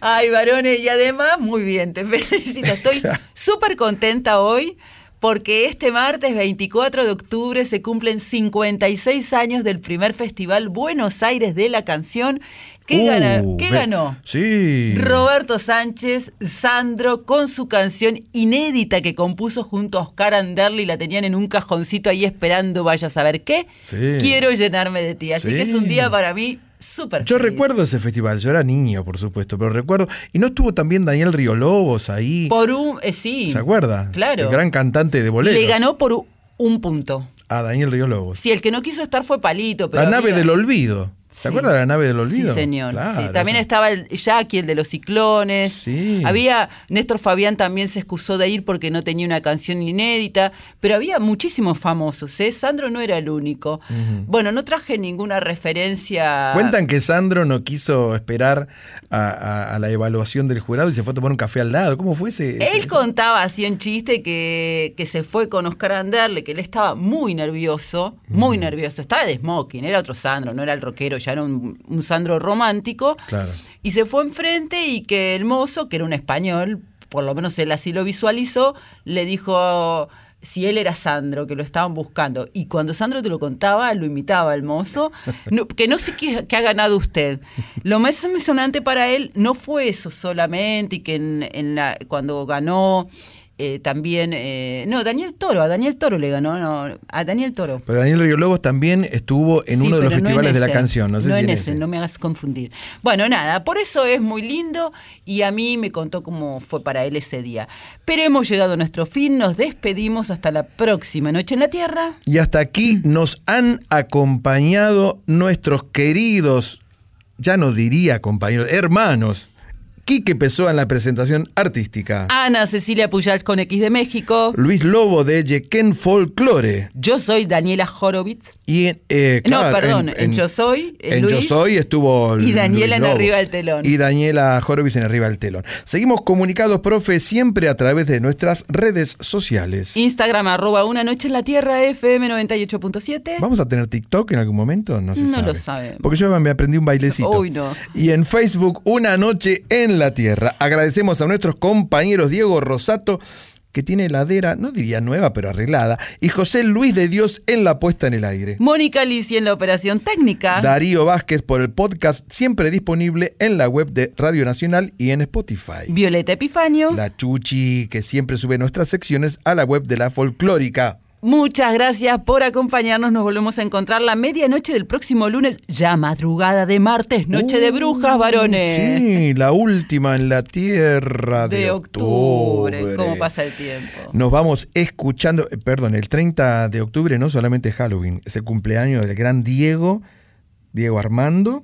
Ay, varones, y además, muy bien, te felicito. Estoy <laughs> súper contenta hoy porque este martes 24 de octubre se cumplen 56 años del primer festival Buenos Aires de la canción. ¿Qué, Uh, ¿qué ganó? Sí. Roberto Sánchez, Sandro, con su canción inédita que compuso junto a Oscar Anderli, la tenían en un cajoncito ahí esperando, vaya a saber qué. Sí. Quiero llenarme de ti. Así que es un día para mí súper Yo feliz. recuerdo ese festival, yo era niño, por supuesto, pero recuerdo. Y no estuvo también Daniel Riolobos ahí. Por un. eh, sí. ¿Se acuerda? Claro. El gran cantante de boleros. Le ganó por un punto. A Daniel Riolobos. Sí, el que no quiso estar fue Palito. Pero La nave del olvido. ¿Se acuerda de la nave del olvido? Sí, señor. Claro, Sí, también estaba el Jackie, el de los ciclones. Sí. Había, Néstor Fabián también se excusó de ir porque no tenía una canción inédita, pero había muchísimos famosos, ¿eh? Sandro no era el único. Bueno, no traje ninguna referencia. Cuentan que Sandro no quiso esperar a, a- a la evaluación del jurado y se fue a tomar un café al lado. ¿Cómo fue ese? ese- Él contaba así en chiste que, que se fue con Oscar Anderle, que él estaba muy nervioso, muy nervioso. Estaba de smoking, era otro Sandro, no era el rockero, ya era un, un Sandro romántico. Claro. Y se fue enfrente y que el mozo, que era un español, por lo menos él así lo visualizó, le dijo si él era Sandro, que lo estaban buscando. Y cuando Sandro te lo contaba, lo imitaba el mozo, <laughs> no- que no sé qué, qué ha ganado usted. Lo más emocionante para él no fue eso solamente, y que en, en la, cuando ganó eh, también, eh, no, Daniel Toro, a Daniel Toro le ganó, no, a Daniel Toro. Pero Daniel Río Lobos también estuvo en Sí, uno de los no festivales de la canción. No sé si en ese, ese. no me hagas confundir. Bueno, nada, por eso es muy lindo y a mí me contó cómo fue para él ese día. Pero hemos llegado a nuestro fin, nos despedimos hasta la próxima noche en la Tierra. Y hasta Mm. aquí nos han acompañado nuestros queridos, ya no diría compañeros, hermanos. Quique Pessoa en la presentación artística. Ana Cecilia Puyal con X de México. Luis Lobo de Yequén Folklore. Yo soy Daniela Horowitz. Y eh, no, claro, perdón, en, Yo Soy, en Luis. Yo Soy estuvo Y Daniela Luis en. Arriba del Telón. Y Daniela Horowitz en Arriba del Telón. Seguimos comunicados, profe, siempre a través de nuestras redes sociales. Instagram arroba una noche en la Tierra FM 98.7. ¿Vamos a tener TikTok en algún momento? No se No sabe. lo sabemos. Porque yo me aprendí un bailecito. Uy, no. Y en Facebook, Una Noche en la Tierra. Agradecemos a nuestros compañeros Diego Rosato, que tiene heladera, no diría nueva, pero arreglada, y José Luis de Dios en la puesta en el aire. Mónica Lisi en la operación técnica. Darío Vázquez por el podcast siempre disponible en la web de Radio Nacional y en Spotify. Violeta Epifanio. La Chuchi, que siempre sube nuestras secciones a la web de la folclórica. Muchas gracias por acompañarnos. Nos volvemos a encontrar la medianoche del próximo lunes, ya madrugada de martes, noche de brujas, varones. Sí, la última en la tierra de, De octubre. octubre. ¿Cómo pasa el tiempo? Nos vamos escuchando, eh, perdón, el 30 de octubre no solamente es Halloween, es el cumpleaños del gran Diego, Diego Armando.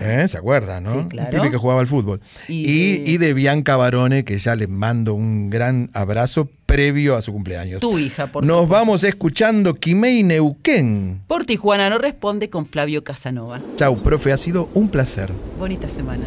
¿Eh? ¿Se acuerda, no? Sí, Un claro. pibe que jugaba al fútbol. Y Y, de- y de Bianca Barone, que ya le mando un gran abrazo previo a su cumpleaños. Tu hija, por Nos supuesto. vamos escuchando Quimei Neuquén. Por Tijuana no responde con Flavio Casanova. Chau, profe, ha sido un placer. Bonita semana.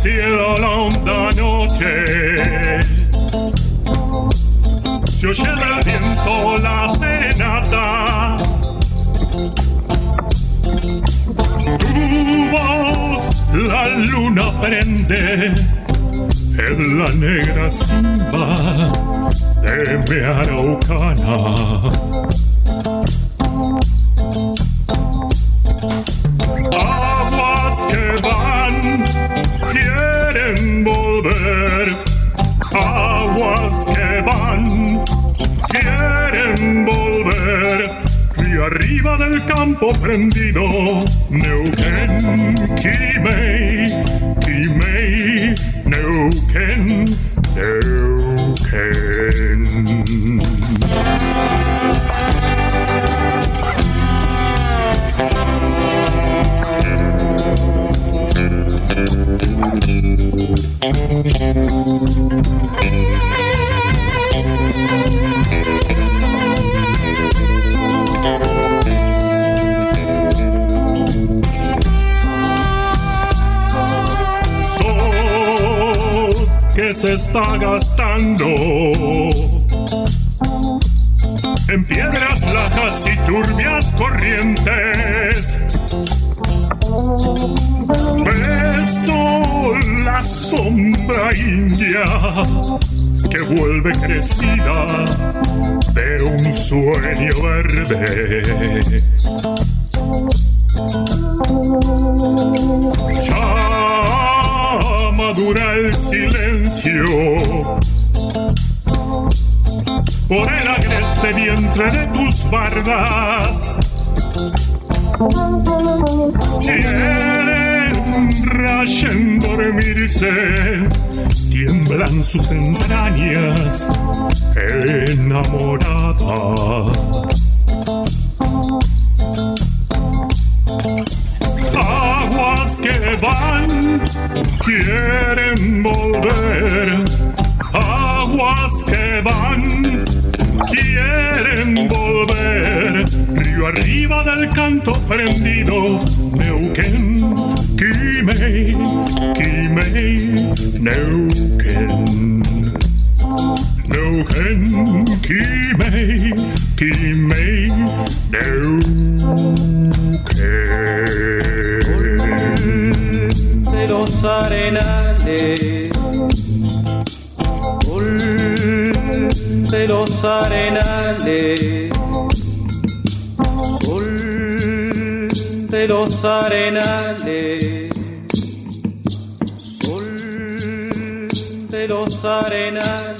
Cielo la honda noche. Se oye del viento la serenata. Tu voz la luna prende en la negra simba de mi araucana arriba del campo prendido. Neuquén Quimei Quimei Neuquén se está gastando en piedras lajas y turbias corrientes. Beso la sombra india que vuelve crecida de un sueño verde. Ya madura el silencio por el agreste vientre de tus bardas. Rayen dormirse, tiemblan sus entrañas enamorada. Volver. Río arriba del canto prendido, Neuquén, Quimei, Quimei, Neuquén. Neuquén, Quimei, Quimei, los arenales, Sol de los arenales.